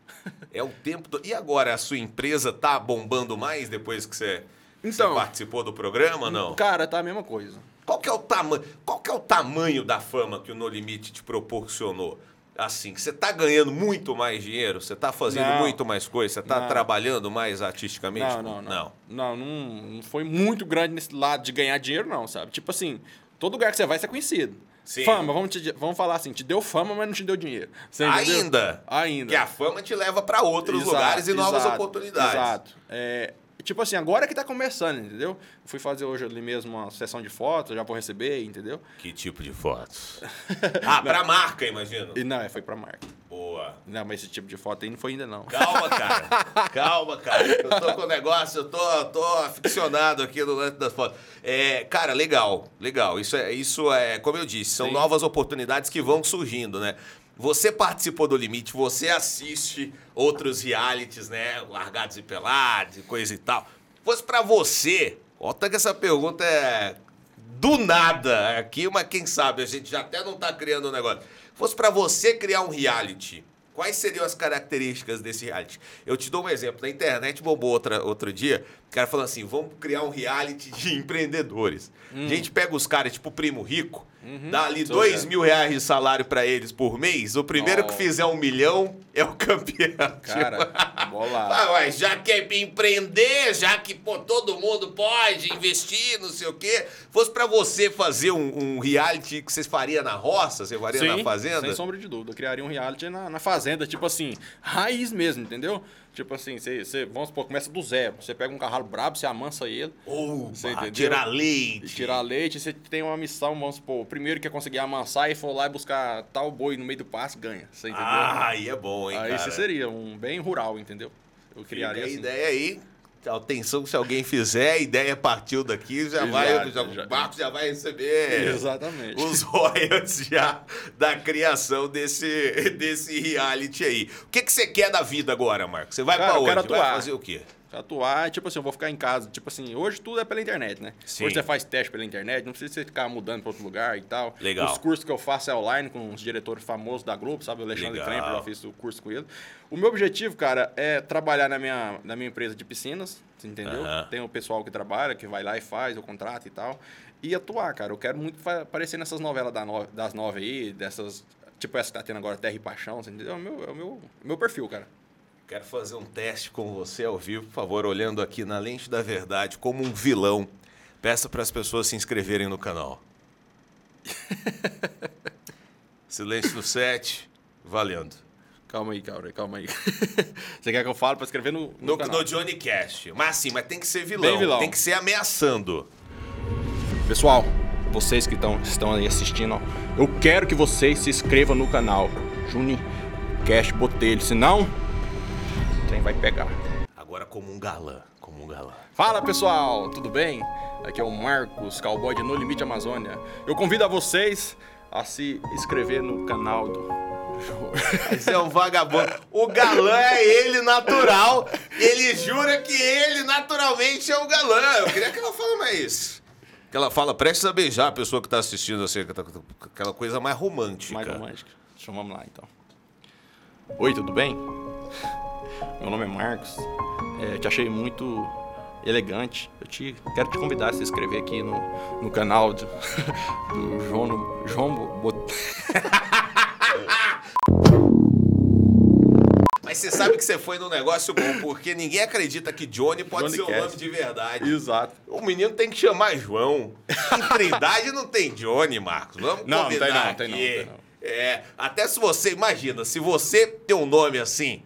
Speaker 1: É o tempo... Do... E agora, a sua empresa tá bombando mais depois que você,
Speaker 2: Então-
Speaker 1: você participou do programa não?
Speaker 2: Cara, tá a mesma coisa.
Speaker 1: Qual que é o tamanho? Qual que é o tamanho da fama que o No Limite te proporcionou? Assim, que você tá ganhando muito mais dinheiro, você tá fazendo
Speaker 2: Não.
Speaker 1: muito mais coisa, você tá
Speaker 2: Não.
Speaker 1: trabalhando mais artisticamente?
Speaker 2: Não, não, não. Não, não, não foi muito grande nesse lado de ganhar dinheiro, não, sabe? Tipo assim, todo lugar que você vai, você é conhecido.
Speaker 1: Sim.
Speaker 2: Fama, vamos, te- vamos falar assim, te deu fama, mas não te deu dinheiro.
Speaker 1: Ainda.
Speaker 2: Ainda.
Speaker 1: Que a fama te leva para outros
Speaker 2: Exato,
Speaker 1: lugares e novas
Speaker 2: exato,
Speaker 1: oportunidades.
Speaker 2: Exato. É, tipo assim, agora que tá começando, entendeu? Eu fui fazer hoje ali mesmo uma sessão de fotos, já vou receber, entendeu?
Speaker 1: Que tipo de fotos? <laughs> ah, pra marca, imagino.
Speaker 2: E não, é, foi pra marca.
Speaker 1: Boa.
Speaker 2: Não, mas esse tipo de foto aí não foi ainda não.
Speaker 1: Calma, cara. <laughs> Calma, cara. Eu tô com o negócio, eu tô, tô aficionado aqui no lance das fotos. É, cara, legal, legal. Isso é, isso é, como eu disse, são
Speaker 2: Sim.
Speaker 1: novas oportunidades que vão surgindo, né? Você participou do Limite, você assiste outros realities, né? Largados e pelados e coisa e tal. Fosse pra você, até que essa pergunta é do nada aqui, mas quem sabe a gente já até não tá criando um negócio. Fosse pra você criar um reality, quais seriam as características desse reality? Eu te dou um exemplo. Na internet bombou outra, outro dia, o cara falou assim: vamos criar um reality de <laughs> empreendedores. A gente pega os caras, tipo o Primo Rico, dá ali dois mil reais de salário pra eles por mês. O primeiro que
Speaker 2: Nossa.
Speaker 1: fizer um milhão é o campeão.
Speaker 2: Cara, bolado.
Speaker 1: Ah, mas já que é empreender, já que pô, todo mundo pode investir, não sei o quê. Fosse pra você fazer um, um reality que vocês faria na roça, você faria na fazenda?
Speaker 2: sem sombra de dúvida. Eu criaria um reality na, na fazenda, tipo assim, raiz mesmo, entendeu? Tipo assim, você, você, vamos supor, começa do zero. Você pega um cavalo brabo, você amansa ele,
Speaker 1: Ou tirar leite.
Speaker 2: tirar leite, você tem uma missão, vamos supor, o primeiro que é conseguir amansar e for lá e buscar tal boi no meio do pasto, ganha. Você entendeu?
Speaker 1: Ah, aí é bom, hein,
Speaker 2: Aí
Speaker 1: cara.
Speaker 2: você seria um bem rural, entendeu? Eu criaria
Speaker 1: Fica a
Speaker 2: assim.
Speaker 1: ideia aí. Atenção, se alguém fizer, a ideia partiu daqui, já vai, já,
Speaker 2: já.
Speaker 1: o barco já vai receber
Speaker 2: Exatamente.
Speaker 1: os royalties já da criação desse, desse reality aí. O que, que você quer da vida agora, Marco? Você vai
Speaker 2: eu
Speaker 1: onde? Vai fazer o quê?
Speaker 2: Atuar, tipo assim, eu vou ficar em casa. Tipo assim, hoje tudo é pela internet, né?
Speaker 1: Sim.
Speaker 2: Hoje você faz teste pela internet, não precisa você ficar mudando pra outro lugar e tal.
Speaker 1: Legal.
Speaker 2: Os cursos que eu faço é online com os diretores famosos da Globo, sabe? O Alexandre
Speaker 1: Legal.
Speaker 2: Kremper, já fiz o curso com ele. O meu objetivo, cara, é trabalhar na minha, na minha empresa de piscinas, você entendeu? Tem o pessoal que trabalha, que vai lá e faz o contrato e tal. E atuar, cara. Eu quero muito aparecer nessas novelas da no- das nove aí, dessas. Tipo essa que tá tendo agora, Terra e Paixão, você entendeu? É o meu, é o meu, meu perfil, cara.
Speaker 1: Quero fazer um teste com você ao vivo, por favor, olhando aqui na lente da verdade como um vilão. Peça para as pessoas se inscreverem no canal. <laughs> Silêncio no set, valendo.
Speaker 2: Calma aí, aí, calma aí. <laughs> Você quer que eu fale pra escrever no, no,
Speaker 1: No,
Speaker 2: canal?
Speaker 1: no Johnny Cast. Mas assim, mas tem que ser vilão.
Speaker 2: Vilão.
Speaker 1: Tem que ser ameaçando.
Speaker 2: Pessoal, vocês que tão, estão aí assistindo, ó, eu quero que vocês se inscrevam no canal Juni Cash Botelho, senão trem vai pegar.
Speaker 1: Agora como um galã. Como um galã.
Speaker 2: Fala pessoal, tudo bem? Aqui é o Marcos, cowboy de No Limite Amazônia. Eu convido a vocês a se inscrever no canal do. <laughs>
Speaker 1: Esse é um vagabundo. O galã é ele natural. Ele jura que ele naturalmente é o galã. Eu queria que ela fale mais isso. Que ela fala, prestes a beijar a pessoa que tá assistindo, assim, aquela coisa mais romântica.
Speaker 2: Mais romântica. Vamos lá então. Oi, tudo bem? Meu nome é Marcos. É, te achei muito elegante. Eu te quero te convidar a se inscrever aqui no, no canal do, <laughs> do João, João Bot... <laughs>
Speaker 1: Mas você sabe que você foi num negócio bom, porque ninguém acredita que Johnny pode
Speaker 2: Johnny
Speaker 1: ser o
Speaker 2: Cash.
Speaker 1: nome de verdade.
Speaker 2: Exato.
Speaker 1: O menino tem que chamar João. Em Trindade não tem Johnny, Marcos. Vamos
Speaker 2: Não,
Speaker 1: combinar
Speaker 2: tem não,
Speaker 1: aqui.
Speaker 2: tem não, tem não.
Speaker 1: É, até se você, imagina, se você tem um nome assim,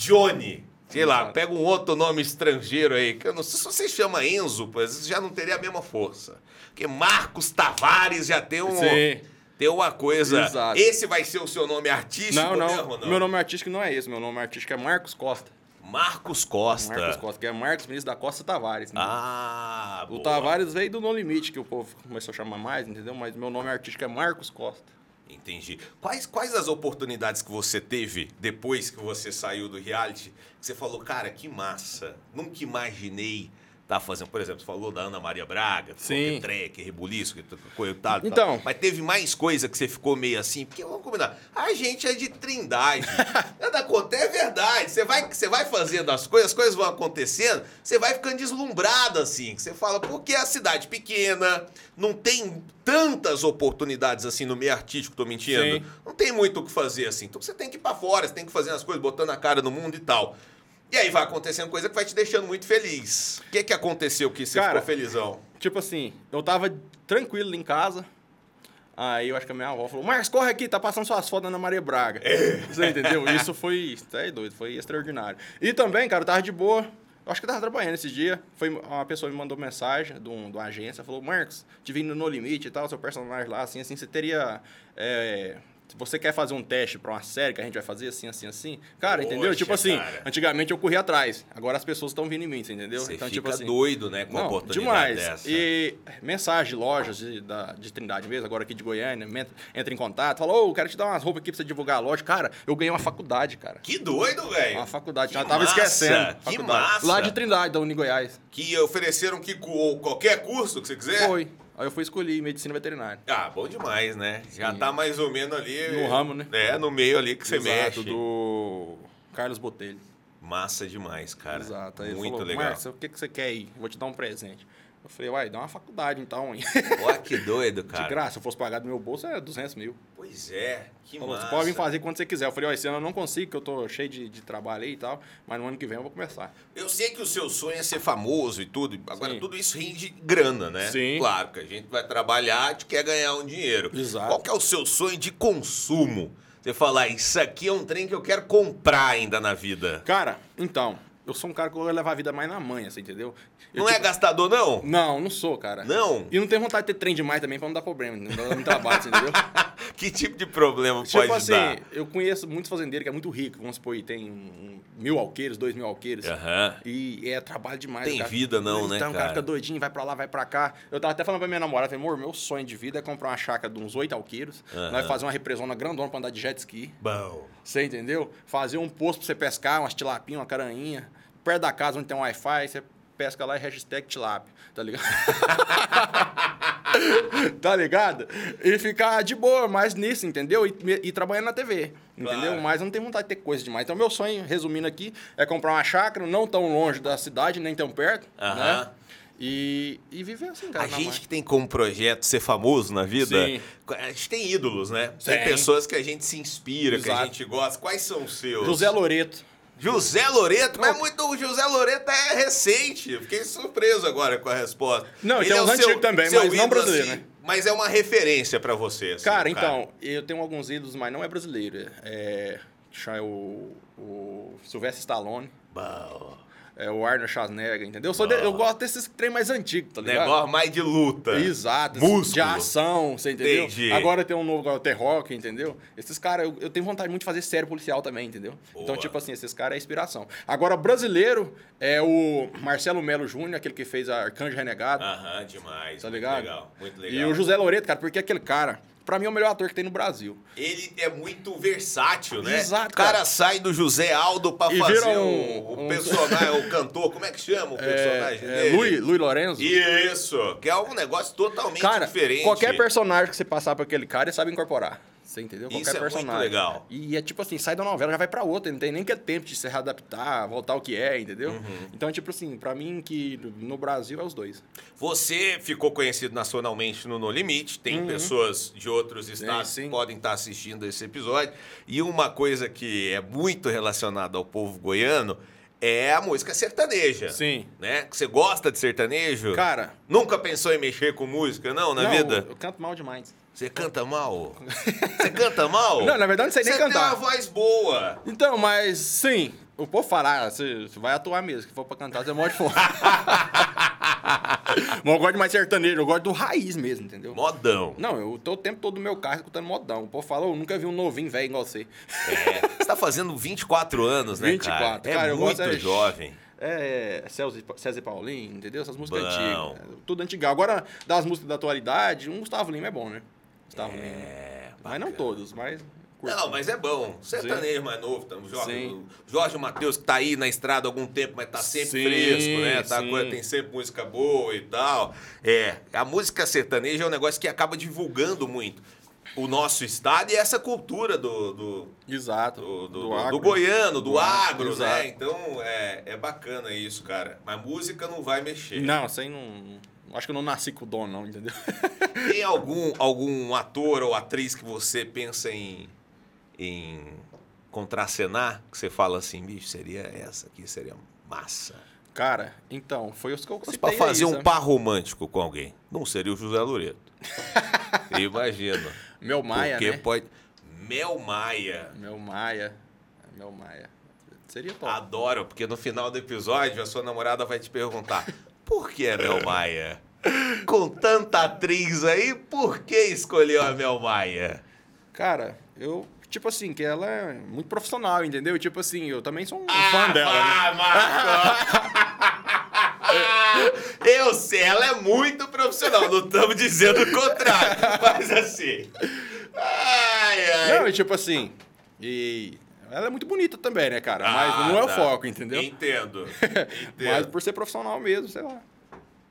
Speaker 1: Johnny, sei lá,
Speaker 2: Exato.
Speaker 1: pega um outro nome estrangeiro aí, que eu não sei se você chama Enzo, pois já não teria a mesma força. Porque Marcos Tavares já tem um...
Speaker 2: Sim.
Speaker 1: Tem uma coisa.
Speaker 2: Exato.
Speaker 1: Esse vai ser o seu nome artístico
Speaker 2: Não, não,
Speaker 1: mesmo, não?
Speaker 2: Meu nome artístico não é esse. Meu nome artístico é Marcos Costa.
Speaker 1: Marcos Costa.
Speaker 2: Marcos Costa, que é Marcos Vinícius da Costa Tavares. né?
Speaker 1: Ah,
Speaker 2: O
Speaker 1: boa.
Speaker 2: Tavares veio do No Limite, que o povo começou a chamar mais, entendeu? Mas meu nome artístico é Marcos Costa.
Speaker 1: Entendi. Quais, quais as oportunidades que você teve depois que você saiu do reality? Que você falou, cara, que massa. Nunca imaginei estar fazendo. Por exemplo, você falou da Ana Maria Braga, falou
Speaker 2: Sim.
Speaker 1: que é treque, rebuliço, que coisa e tal.
Speaker 2: Então.
Speaker 1: Mas teve mais coisa que você ficou meio assim, porque vamos combinar. A gente é de trindade. <laughs> Nada conta, é verdade. Você vai, você vai fazendo as coisas, as coisas vão acontecendo, você vai ficando deslumbrado assim. Que você fala, porque é a cidade pequena, não tem tantas oportunidades assim no meio artístico, tô mentindo.
Speaker 2: Sim.
Speaker 1: Não tem muito o que fazer assim. Então você tem que ir pra fora, você tem que fazer as coisas, botando a cara no mundo e tal. E aí vai acontecendo coisa que vai te deixando muito feliz. O que que aconteceu que você
Speaker 2: Cara,
Speaker 1: ficou felizão?
Speaker 2: Tipo assim, eu tava tranquilo em casa. Aí eu acho que a minha avó falou: Marcos, corre aqui, tá passando suas fotos Ana Maria Braga. Você entendeu? Isso foi. É doido, foi extraordinário. E também, cara, eu tava de boa. Eu acho que eu tava trabalhando esse dia. Foi uma pessoa me mandou mensagem de, um, de uma agência, falou: Marcos, te vindo no limite e tal, seu personagem lá, assim, assim, você teria. é, se você quer fazer um teste pra uma série que a gente vai fazer assim, assim, assim. Cara, entendeu?
Speaker 1: Poxa,
Speaker 2: Tipo assim,
Speaker 1: cara.
Speaker 2: antigamente eu corria atrás. Agora as pessoas estão vindo em mim, entendeu?
Speaker 1: Você
Speaker 2: então,
Speaker 1: fica
Speaker 2: tipo assim.
Speaker 1: doido, né, com
Speaker 2: Não,
Speaker 1: oportunidade
Speaker 2: demais.
Speaker 1: dessa.
Speaker 2: E mensagem de lojas de, da, de Trindade mesmo, agora aqui de Goiânia, entra em contato, fala, ô, quero te dar umas roupas aqui pra você divulgar a loja. Cara, eu ganhei uma faculdade, cara.
Speaker 1: Que doido, velho.
Speaker 2: Uma faculdade,
Speaker 1: Que
Speaker 2: já tava esquecendo.
Speaker 1: que
Speaker 2: Faculdade.
Speaker 1: massa.
Speaker 2: Lá de Trindade, da Uni Goiás.
Speaker 1: Que ofereceram que qualquer curso que você quiser?
Speaker 2: Foi. Aí eu fui escolher medicina veterinária.
Speaker 1: Ah, bom demais, né? Já tá mais ou menos ali.
Speaker 2: No ramo, né?
Speaker 1: É, no meio ali que você
Speaker 2: Exato,
Speaker 1: mexe.
Speaker 2: do Carlos Botelho.
Speaker 1: Massa demais, cara.
Speaker 2: Exato. Aí
Speaker 1: Muito
Speaker 2: falou,
Speaker 1: legal.
Speaker 2: O que, que você quer aí? Vou te dar um presente. Eu falei, uai, dá uma faculdade então, hein?
Speaker 1: Ó, que doido, <laughs>
Speaker 2: De
Speaker 1: cara.
Speaker 2: graça, se eu fosse pagar do meu bolso, é 200 mil.
Speaker 1: Pois é, que
Speaker 2: Falou,
Speaker 1: massa.
Speaker 2: você pode vir fazer quando você quiser. Eu falei, ó, esse ano eu não consigo, que eu tô cheio de, de trabalho aí e tal, mas no ano que vem eu vou começar.
Speaker 1: Eu sei que o seu sonho é ser famoso e tudo. Agora,
Speaker 2: Sim.
Speaker 1: tudo isso rende grana, né?
Speaker 2: Sim.
Speaker 1: Claro, que a gente vai trabalhar, a gente quer ganhar um dinheiro.
Speaker 2: Exato.
Speaker 1: Qual que é o seu sonho de consumo? Você falar, isso aqui é um trem que eu quero comprar ainda na vida.
Speaker 2: Cara, então, eu sou um cara que eu vou levar a vida mais na manha, você entendeu? Eu,
Speaker 1: Não é
Speaker 2: tipo,
Speaker 1: gastador, não?
Speaker 2: Não, não sou, cara.
Speaker 1: Não?
Speaker 2: E não tenho vontade de ter trem demais também pra não dar problema, não dar muito trabalho, você entendeu? <laughs>
Speaker 1: que tipo de problema
Speaker 2: tipo
Speaker 1: pode
Speaker 2: assim,
Speaker 1: dar?
Speaker 2: eu conheço muitos fazendeiros que é muito rico, vamos supor, tem um, mil alqueires, dois mil alqueires.
Speaker 1: Aham.
Speaker 2: E é trabalho demais.
Speaker 1: Tem
Speaker 2: cara-
Speaker 1: vida não, né,
Speaker 2: Então, o
Speaker 1: cara?
Speaker 2: fica doidinho, vai pra lá, vai pra cá. Eu tava até falando pra minha namorada, falei, amor, meu sonho de vida é comprar uma chácara de uns oito alqueiros.
Speaker 1: Aham.
Speaker 2: Nós fazer uma represona grandona pra andar de jet ski.
Speaker 1: Bom.
Speaker 2: Você entendeu? Fazer um poço pra você pescar, umas tilapinhas, uma caranhinha. Perto da casa onde tem um Wi-Fi, você pesca lá e hashtag tilápia, tá ligado? <laughs> tá ligado? E ficar de boa, mais nisso, entendeu? E, e trabalhando na TV, entendeu?
Speaker 1: Claro.
Speaker 2: Mas eu não tenho vontade de ter coisa demais. Então, meu sonho, resumindo aqui, é comprar uma chácara, não tão longe da cidade, nem tão perto,
Speaker 1: Aham.
Speaker 2: né? E, e viver assim, cara.
Speaker 1: A gente que tem como projeto ser famoso na vida,
Speaker 2: Sim.
Speaker 1: a gente tem ídolos, né? Tem
Speaker 2: Tem.
Speaker 1: pessoas que a gente se inspira, que a
Speaker 2: Exato.
Speaker 1: gente gosta. Quais são os seus?
Speaker 2: José Loreto.
Speaker 1: José Loreto, mas muito o José Loreto é recente. Fiquei surpreso agora com a resposta.
Speaker 2: Não,
Speaker 1: Ele
Speaker 2: tem
Speaker 1: é
Speaker 2: uns
Speaker 1: o seu-
Speaker 2: antigos também,
Speaker 1: seu
Speaker 2: mas não brasileiro,
Speaker 1: assim,
Speaker 2: né?
Speaker 1: Mas é uma referência pra você, assim,
Speaker 2: Cara, então, eu tenho alguns ídolos, mas não é brasileiro. É, é o, o Sylvester Stallone,
Speaker 1: Bom,
Speaker 2: é o Arnold Schwarzenegger, entendeu? Eu, de- eu gosto desses trem mais antigos, tá ligado?
Speaker 1: negócio mais de luta.
Speaker 2: Exato,
Speaker 1: Músculo.
Speaker 2: de ação, você entendeu?
Speaker 1: Entendi.
Speaker 2: Agora tem um novo, agora o T-Rock, entendeu? Esses caras, eu, eu tenho vontade muito de fazer série policial também, entendeu?
Speaker 1: Boa.
Speaker 2: Então, tipo assim, esses caras é inspiração. Agora, brasileiro é o Marcelo Melo Júnior, aquele que fez a Arcanjo Renegado,
Speaker 1: Aham, demais.
Speaker 2: tá
Speaker 1: muito
Speaker 2: ligado?
Speaker 1: Legal, muito
Speaker 2: E
Speaker 1: legal.
Speaker 2: o José Loreto, cara, porque aquele cara, pra mim, é o melhor ator que tem no Brasil.
Speaker 1: Ele é muito versátil, né?
Speaker 2: Exato,
Speaker 1: O cara,
Speaker 2: cara.
Speaker 1: sai do José Aldo pra
Speaker 2: E
Speaker 1: fazer o,
Speaker 2: um-
Speaker 1: o
Speaker 2: um-
Speaker 1: personagem, o cantor, como é que chama o personagem
Speaker 2: É, é? Luiz, Luiz Lorenzo.
Speaker 1: Isso, que é um negócio totalmente
Speaker 2: Cara,
Speaker 1: diferente.
Speaker 2: qualquer personagem que você passar pra aquele cara, ele sabe incorporar. Você entendeu?
Speaker 1: Isso
Speaker 2: Qualquer
Speaker 1: é muito
Speaker 2: personagem.
Speaker 1: legal.
Speaker 2: E é tipo assim, sai da novela, já vai pra outra, não tem nem que tempo de se readaptar, voltar ao que é, entendeu?
Speaker 1: Uhum.
Speaker 2: Então, é tipo assim, pra mim que no Brasil é os dois.
Speaker 1: Você ficou conhecido nacionalmente no No Limite, tem pessoas de outros estados que podem estar assistindo esse episódio. E uma coisa que é muito relacionada ao povo goiano é a música sertaneja.
Speaker 2: Sim.
Speaker 1: Né? Você gosta de sertanejo?
Speaker 2: Cara,
Speaker 1: Nunca pensou em mexer com música, não, na
Speaker 2: não,
Speaker 1: vida?
Speaker 2: Eu canto mal demais.
Speaker 1: Você canta mal? Você canta mal?
Speaker 2: Não, na verdade não sei nem
Speaker 1: Você
Speaker 2: cantar.
Speaker 1: tem uma voz boa.
Speaker 2: Então, mas sim, o povo fala, ah, você você vai atuar mesmo, que for pra cantar, você morre de fome. <laughs> Mas eu gosto de mais sertanejo, eu gosto do raiz mesmo, entendeu?
Speaker 1: Modão.
Speaker 2: Não, eu tô o tempo todo no meu carro escutando modão. O povo fala, eu nunca vi um novinho velho igual você.
Speaker 1: É, você tá fazendo 24 anos, né,
Speaker 2: 24,
Speaker 1: cara? É
Speaker 2: cara, eu
Speaker 1: muito
Speaker 2: gosto é-
Speaker 1: jovem.
Speaker 2: É, César e- César e Paulinho, entendeu? Essas músicas
Speaker 1: Bom.
Speaker 2: antigas. é, Tudo antigo. Agora, das músicas da atualidade, um Gustavo Lima é bom, né? Lima.
Speaker 1: É,
Speaker 2: Mas não todos, mas... curto.
Speaker 1: Não, mas é bom. Sertanejo mais novo, tamo, Jorge,
Speaker 2: Sim.
Speaker 1: Jorge Matheus, que tá aí na estrada há algum tempo, mas tá sempre
Speaker 2: Sim,
Speaker 1: fresco, né? Tá, coisa- tem sempre música boa e tal. É, a música sertaneja é um negócio que acaba divulgando muito o nosso estado e essa cultura do, do,
Speaker 2: Exato.
Speaker 1: do, do-
Speaker 2: do
Speaker 1: do goiano, do,
Speaker 2: Do agro,
Speaker 1: agro, né? Então é, é bacana isso, cara. Mas música não vai mexer.
Speaker 2: Não, isso aí não... Acho que eu não nasci com o dom, não, entendeu? <laughs>
Speaker 1: Tem algum, algum ator ou atriz que você pensa em, em contracenar? Que você fala assim, bicho, seria essa aqui, seria massa.
Speaker 2: Cara, então, foi os que eu
Speaker 1: Mas pra fazer um par romântico com alguém, não seria o José Loreto. <laughs> Imagino.
Speaker 2: Mel Maia,
Speaker 1: Porque
Speaker 2: né?
Speaker 1: pode... Mel Maia.
Speaker 2: Mel Maia. Mel Maia. Seria top.
Speaker 1: Adoro, porque no final do episódio a sua namorada vai te perguntar por que é Mel Maia? Com tanta atriz aí, por que escolheu a Mel Maia?
Speaker 2: Cara, eu... Tipo assim, que ela é muito profissional, entendeu? Tipo assim, eu também sou um
Speaker 1: Ah,
Speaker 2: fã dela, né?
Speaker 1: Marco! Eu sei, ela é muito profissional, não estamos dizendo o contrário, mas assim. Ai, ai.
Speaker 2: Não, e tipo assim... E... Ela é muito bonita também, né, cara?
Speaker 1: Ah,
Speaker 2: Mas não é o
Speaker 1: tá.
Speaker 2: foco, entendeu?
Speaker 1: Entendo. <laughs>
Speaker 2: Mas
Speaker 1: Entendo.
Speaker 2: por ser profissional mesmo, sei lá.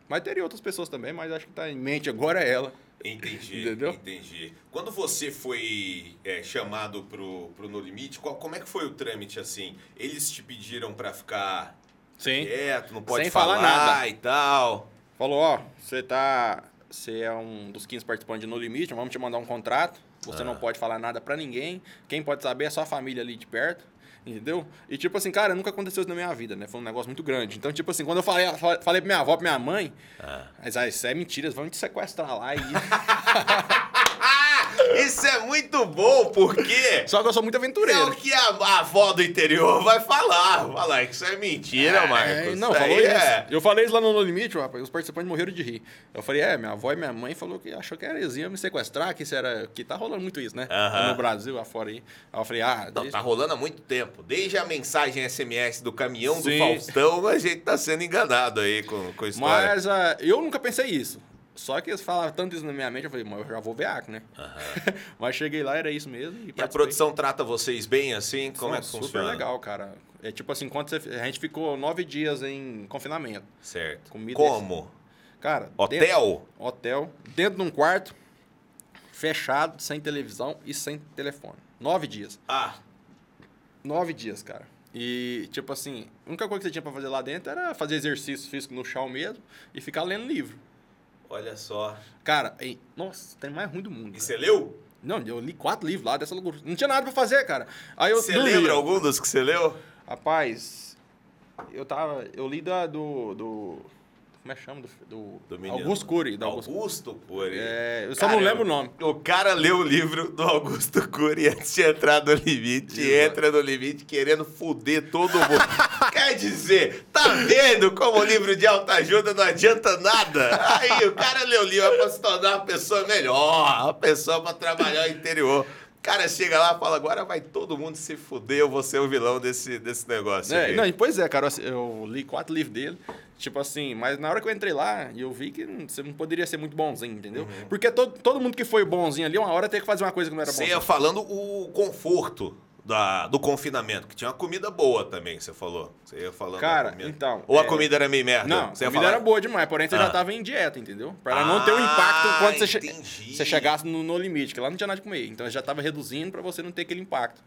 Speaker 2: Mas teria outras pessoas também, mas acho que tá em mente agora é ela.
Speaker 1: Entendi,
Speaker 2: Entendeu?
Speaker 1: entendi. Quando você foi é, chamado pro, pro No Limite, qual- como é que foi o trâmite assim? Eles te pediram pra ficar
Speaker 2: Sim.
Speaker 1: quieto, não pode
Speaker 2: Sem
Speaker 1: falar,
Speaker 2: falar nada.
Speaker 1: e tal.
Speaker 2: Falou, ó, você tá. Você é um dos 15 participantes de No Limite, vamos te mandar um contrato. Você
Speaker 1: Ah.
Speaker 2: não pode falar nada pra ninguém. Quem pode saber é só a família ali de perto. Entendeu? E tipo assim, cara, nunca aconteceu isso na minha vida, né? Foi um negócio muito grande. Então, tipo assim, quando eu falei, falei pra minha avó, pra minha mãe,
Speaker 1: Ah.
Speaker 2: mas ah, isso é mentira, eles vão te sequestrar lá e. <laughs> <laughs>
Speaker 1: Isso é muito bom, porque
Speaker 2: Só que eu sou muito
Speaker 1: é
Speaker 2: aventureiro.
Speaker 1: o que a, avó do interior vai falar. Falar que isso é mentira, Marcos.
Speaker 2: É, não,
Speaker 1: isso
Speaker 2: falou isso.
Speaker 1: é-
Speaker 2: Eu falei isso lá no No Limite, rapaz, os participantes morreram de rir. Eu falei, é, minha avó e minha mãe falou que achou que era iam me sequestrar, que isso era. Que tá rolando muito isso, né?
Speaker 1: Aham.
Speaker 2: No Brasil, afora aí. Aí eu falei, ah,
Speaker 1: Não,
Speaker 2: deixa-
Speaker 1: tá rolando há muito tempo. Desde a mensagem SMS do caminhão do
Speaker 2: Sim.
Speaker 1: Faustão, a gente tá sendo enganado aí com, com a história.
Speaker 2: Mas ah, eu nunca pensei isso. Só que eles falavam tanto isso na minha mente, eu falei, mas eu já vou ver aqui, né? <laughs> mas cheguei lá, era isso mesmo. E,
Speaker 1: E a produção trata vocês bem assim? Como é que
Speaker 2: Super
Speaker 1: funciona?
Speaker 2: legal, cara. É tipo assim, quando você, a gente ficou nove dias em confinamento.
Speaker 1: Certo.
Speaker 2: Comida
Speaker 1: Como?
Speaker 2: Cara, dentro-
Speaker 1: Hotel?
Speaker 2: hotel, dentro de um quarto, fechado, sem televisão e sem telefone. Nove dias.
Speaker 1: Ah,
Speaker 2: Nove dias, cara. E, tipo assim, a única coisa que você tinha pra fazer lá dentro era fazer exercício físico no chão mesmo e ficar lendo livro.
Speaker 1: Olha só.
Speaker 2: Cara, ei, nossa, tem mais ruim do mundo.
Speaker 1: E
Speaker 2: cara.
Speaker 1: você leu?
Speaker 2: Não, eu li quatro livros lá dessa loucura. Não tinha nada pra fazer, cara. Aí eu
Speaker 1: Você
Speaker 2: dormia.
Speaker 1: lembra algum dos que você leu?
Speaker 2: Rapaz, eu tava. Eu li da, do. do como é que chama? Do, do,
Speaker 1: Do.
Speaker 2: Augusto Cury. Do Augusto,
Speaker 1: Augusto Cury.
Speaker 2: É, eu só não lembro o nome.
Speaker 1: O cara leu o livro do Augusto Cury antes de entrar no limite.
Speaker 2: Exato.
Speaker 1: entra no limite querendo foder todo mundo. <laughs> Quer dizer, tá vendo como o livro de autoajuda não adianta nada? Aí o cara leu o livro pra se tornar uma pessoa melhor, uma pessoa pra trabalhar o interior. O cara chega lá e fala, agora vai todo mundo se fuder, eu vou ser o vilão desse, desse negócio.
Speaker 2: É,
Speaker 1: aqui."
Speaker 2: não, pois é, cara, eu li quatro livros dele, tipo assim, mas na hora que eu entrei lá, eu vi que você não poderia ser muito bonzinho, entendeu?
Speaker 1: Uhum.
Speaker 2: Porque todo, todo mundo que foi bonzinho ali, uma hora tem que fazer uma coisa que não era
Speaker 1: Você
Speaker 2: bonzinho.
Speaker 1: ia falando o conforto da- do confinamento? Que tinha uma comida boa também, você falou. Você ia falando.
Speaker 2: Cara, então,
Speaker 1: Ou a
Speaker 2: é-
Speaker 1: comida era meio merda?
Speaker 2: Não,
Speaker 1: você
Speaker 2: a comida
Speaker 1: falar?
Speaker 2: era boa demais, porém você
Speaker 1: Ah.
Speaker 2: já tava em dieta, entendeu? Pra não ter um
Speaker 1: Ah,
Speaker 2: impacto quando você, che- você chegasse no, no limite, que lá não tinha nada de comer. Então já tava reduzindo pra você não ter aquele impacto.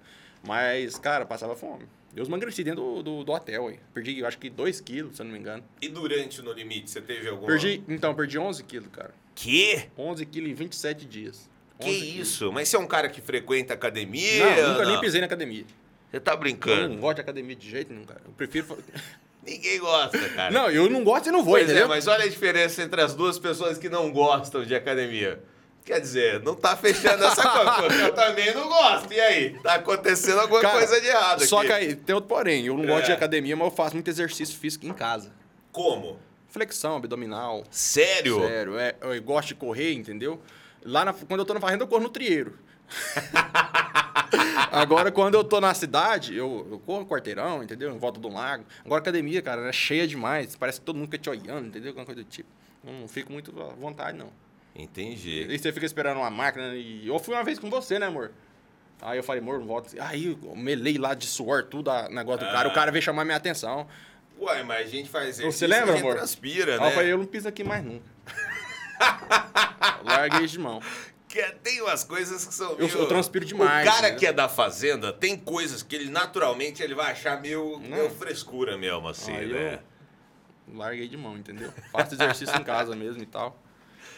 Speaker 2: Mas, cara, passava fome. Eu emagreci dentro do, do, do hotel, aí. Perdi, eu acho que 2 quilos, se eu não me engano.
Speaker 1: E durante o No Limite, você teve alguma...
Speaker 2: Perdi, então, perdi 11 quilos, cara.
Speaker 1: Que?
Speaker 2: 11 quilos em 27 dias.
Speaker 1: Que
Speaker 2: 11 quilos.
Speaker 1: isso? Mas você é um cara que frequenta academia?
Speaker 2: Não, nunca nem
Speaker 1: Não.
Speaker 2: pisei na academia.
Speaker 1: Você tá
Speaker 2: Eu
Speaker 1: brincando?
Speaker 2: não gosto de academia de jeito nenhum, cara. Eu prefiro... <laughs>
Speaker 1: Ninguém gosta, cara.
Speaker 2: Não, eu não gosto e não vou,
Speaker 1: Pois
Speaker 2: entendeu?
Speaker 1: é, mas olha a diferença entre as duas pessoas que não gostam de academia. Quer dizer, não tá fechando essa coisa, porque <laughs> eu também não gosto. E aí? Tá acontecendo alguma
Speaker 2: Cara,
Speaker 1: coisa de errado
Speaker 2: Só
Speaker 1: aqui.
Speaker 2: que aí, tem outro porém. Eu não gosto
Speaker 1: É.
Speaker 2: de academia, mas eu faço muito exercício físico em casa.
Speaker 1: Como?
Speaker 2: Flexão, abdominal.
Speaker 1: Sério?
Speaker 2: Sério, é, eu gosto de correr, entendeu? Lá na- quando eu tô na fazenda, eu corro no trieiro. <laughs> Agora, quando eu tô na cidade, eu, eu corro um quarteirão, entendeu? Em volta do lago. Agora, a academia, cara, é cheia demais. Parece que todo mundo fica te olhando, entendeu? Alguma coisa do tipo. Não fico muito à vontade, não.
Speaker 1: Entendi.
Speaker 2: E você fica esperando uma máquina e... Eu fui uma vez com você, né, amor? Aí eu falei, amor, não volta. Aí eu melei lá de suor, tudo, a negócio do cara.
Speaker 1: Ah.
Speaker 2: O cara veio chamar minha atenção.
Speaker 1: Ué, mas a gente faz exercício,
Speaker 2: Você lembra, amor?
Speaker 1: transpira,
Speaker 2: Aí
Speaker 1: né?
Speaker 2: eu falei, eu não piso aqui mais nunca. <laughs> Larguei de mão.
Speaker 1: Que tem umas coisas que são
Speaker 2: Eu-
Speaker 1: meio...
Speaker 2: eu transpiro demais,
Speaker 1: O cara
Speaker 2: né?
Speaker 1: que é da fazenda, tem coisas que ele naturalmente ele vai achar meio, meio frescura mesmo, assim,
Speaker 2: Aí
Speaker 1: né?
Speaker 2: eu larguei de mão, entendeu? Faço exercício em casa mesmo e tal.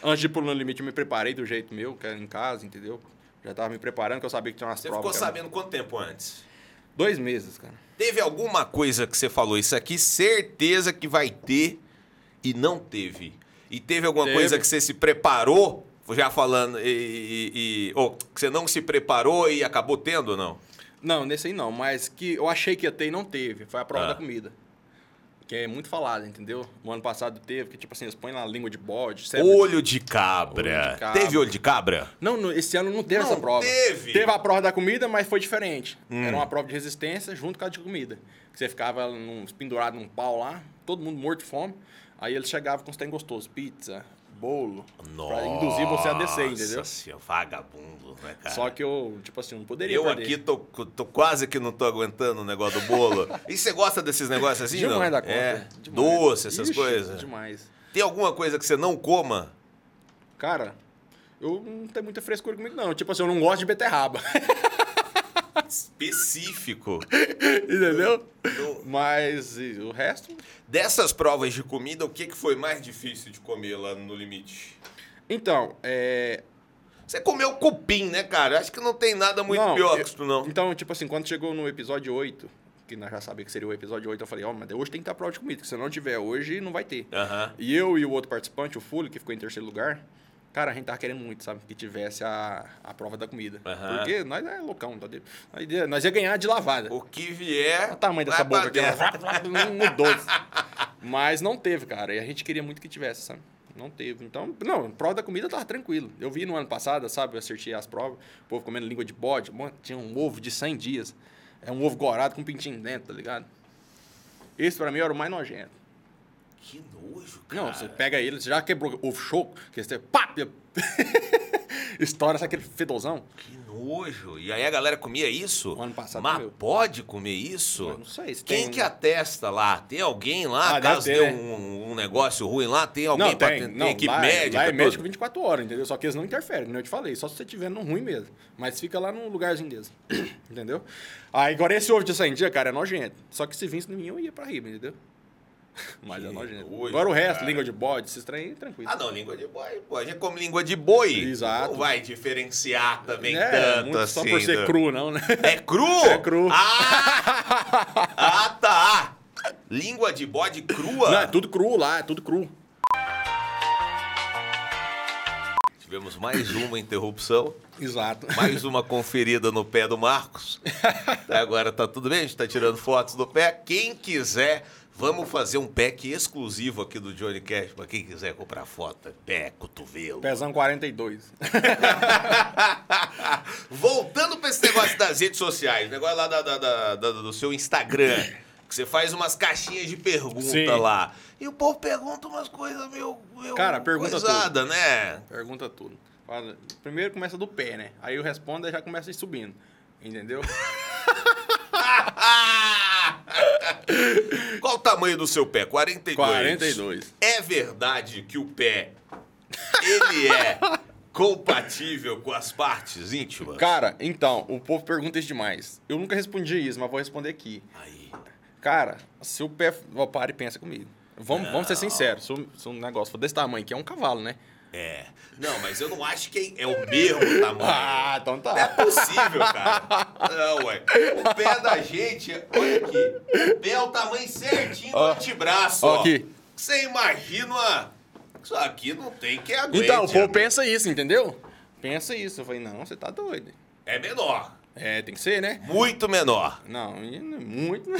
Speaker 2: Antes de pro No Limite, eu me preparei do jeito meu, que era em casa, entendeu? Já tava me preparando, que eu sabia que tinha umas
Speaker 1: Você
Speaker 2: provas.
Speaker 1: ficou
Speaker 2: que eram-
Speaker 1: sabendo quanto tempo antes?
Speaker 2: Dois meses, cara.
Speaker 1: Teve alguma coisa que você falou, isso aqui certeza que vai ter e não teve? E teve alguma
Speaker 2: Teve.
Speaker 1: coisa que você se preparou, já falando, e, e- e- ou que você não se preparou e acabou tendo ou não?
Speaker 2: Não, nesse aí não, mas que eu achei que ia ter e não teve. Foi a prova
Speaker 1: Ah.
Speaker 2: da comida. Que é muito falada, entendeu? O ano passado teve, que tipo assim, eles põem lá língua de bode. de-
Speaker 1: Olho de cabra.
Speaker 2: Olho de cabra.
Speaker 1: Teve olho de cabra?
Speaker 2: Não, no- esse ano não teve
Speaker 1: Não
Speaker 2: essa prova.
Speaker 1: teve?
Speaker 2: Teve a prova da comida, mas foi diferente.
Speaker 1: Hum.
Speaker 2: Era uma prova de resistência junto com a de comida. Você ficava num, pendurado num pau lá, todo mundo morto de fome. Aí eles chegavam com os trem gostosos, pizza, bolo, pra induzir você a descer, entendeu?
Speaker 1: Nossa senhora, vagabundo, né, cara?
Speaker 2: Só que eu, tipo assim, não poderia
Speaker 1: Eu
Speaker 2: perder.
Speaker 1: aqui tô, tô quase que não tô aguentando o negócio do bolo. <laughs> E você gosta desses negócios assim, não?
Speaker 2: Demais da conta.
Speaker 1: É,
Speaker 2: demais.
Speaker 1: doce, essas
Speaker 2: Ixi,
Speaker 1: coisas.
Speaker 2: Demais.
Speaker 1: Tem alguma coisa que você não coma?
Speaker 2: Cara, eu não tenho muita frescura comigo, não. Tipo assim, eu não gosto de beterraba. <laughs>
Speaker 1: Específico.
Speaker 2: Entendeu? Mas e o resto.
Speaker 1: Dessas provas de comida, o que, que foi mais difícil de comer lá no limite?
Speaker 2: Então, é.
Speaker 1: Você comeu cupim, né, cara? Acho que não tem nada muito
Speaker 2: Não,
Speaker 1: pior
Speaker 2: eu-
Speaker 1: que isso, não.
Speaker 2: Então, tipo assim, quando chegou no episódio 8, que nós já sabíamos que seria o episódio 8, eu falei, ó, mas hoje tem que a prova de comida, que se não tiver hoje, não vai ter.
Speaker 1: Aham.
Speaker 2: E eu e o outro participante, o Fully, que ficou em terceiro lugar, cara, a gente tava querendo muito, sabe, que tivesse a, a prova da comida.
Speaker 1: Aham.
Speaker 2: Porque nós é loucão, tá? Nós ia, nós ia ganhar de lavada.
Speaker 1: O que vier.
Speaker 2: Olha o tamanho dessa boca aqui. Não mudou. Mas não teve, cara. E a gente queria muito que tivesse, sabe? Não teve. Então, não, prova da comida tava tranquilo. Eu vi no ano passado, sabe? Eu acertei as provas. O povo comendo língua de bode. Tinha um ovo de 100 dias. É um ovo gorado com um pintinho dentro, tá ligado? Esse pra mim era o mais nojento.
Speaker 1: Que nojo, cara.
Speaker 2: Não, você pega ele, você já quebrou ovo choco, que você pá, <laughs> estoura aquele fedozão.
Speaker 1: Que nojo. E aí a galera comia isso?
Speaker 2: O ano passado
Speaker 1: Mas
Speaker 2: comeu.
Speaker 1: pode comer isso?
Speaker 2: Eu não sei se
Speaker 1: Quem
Speaker 2: tem-
Speaker 1: que atesta lá? Tem alguém lá,
Speaker 2: Ah,
Speaker 1: caso dê
Speaker 2: né?
Speaker 1: um, um negócio ruim lá? Tem alguém
Speaker 2: Não,
Speaker 1: pra
Speaker 2: tem, não,
Speaker 1: equipe
Speaker 2: lá,
Speaker 1: médica?
Speaker 2: Lá é médico 24 horas, entendeu? Só que eles não interferem, como eu te falei. Só se você estiver no ruim mesmo. Mas fica lá no lugarzinho deles. <clears throat> entendeu? Aí, agora esse ovo de 100 dias, cara, é nojento. Só que se vinsse em mim, eu ia pra riba, entendeu? <laughs> Mas
Speaker 1: Que
Speaker 2: é nojento. agora o resto,
Speaker 1: cara.
Speaker 2: língua de bode, esses trem, tranquilo.
Speaker 1: Ah, não, língua de boi. Pô, a gente come língua de boi.
Speaker 2: Exato.
Speaker 1: Não vai diferenciar também
Speaker 2: é,
Speaker 1: tanto
Speaker 2: muito
Speaker 1: assim.
Speaker 2: só por ser
Speaker 1: do-
Speaker 2: cru, não, né?
Speaker 1: É cru? <laughs>
Speaker 2: É cru.
Speaker 1: Ah! ah, tá. Língua de bode crua?
Speaker 2: Não, é tudo cru lá, é tudo cru.
Speaker 1: Tivemos mais uma interrupção.
Speaker 2: Exato.
Speaker 1: Mais uma conferida no pé do Marcos. <laughs> Agora tá tudo bem, a gente tá tirando fotos do pé. Quem quiser, vamos fazer um pack exclusivo aqui do Johnny Cash. Pra quem quiser comprar foto, pé, cotovelo.
Speaker 2: Pezão 42. <laughs>
Speaker 1: Voltando pra esse negócio das redes sociais, negócio lá da- da- da- do seu Instagram, que você faz umas caixinhas de pergunta
Speaker 2: Sim.
Speaker 1: lá. E o povo pergunta umas coisas meio, meio
Speaker 2: Cara, pergunta
Speaker 1: coisada, né?
Speaker 2: Pergunta tudo. Primeiro começa do pé, né? Aí eu respondo e já começa a ir subindo. Entendeu? <laughs> <laughs>
Speaker 1: Qual o tamanho do seu pé? 42.
Speaker 2: 42.
Speaker 1: É verdade que o pé ele é compatível com as partes íntimas?
Speaker 2: Cara, então, o povo pergunta isso demais. Eu nunca respondi isso, mas vou responder aqui.
Speaker 1: Aí.
Speaker 2: Cara, se o pé. Ó, para e pensa comigo. Vamos, vamos ser sinceros. Se um, se um negócio for desse tamanho, que é um cavalo, né?
Speaker 1: É. Não, mas eu não acho que é o mesmo tamanho.
Speaker 2: Ah, então
Speaker 1: Não é
Speaker 2: tá.
Speaker 1: possível, cara. Não, ué. O pé da gente, olha aqui. O pé é o tamanho certinho do antebraço,
Speaker 2: Ó
Speaker 1: ó.
Speaker 2: aqui.
Speaker 1: Você imagina... Isso aqui não tem que aguente.
Speaker 2: Então, o povo pensa isso, entendeu? Pensa isso. Eu falei, não, você tá doido.
Speaker 1: É menor.
Speaker 2: É, tem que ser, né?
Speaker 1: Muito menor.
Speaker 2: Não, é muito. <laughs>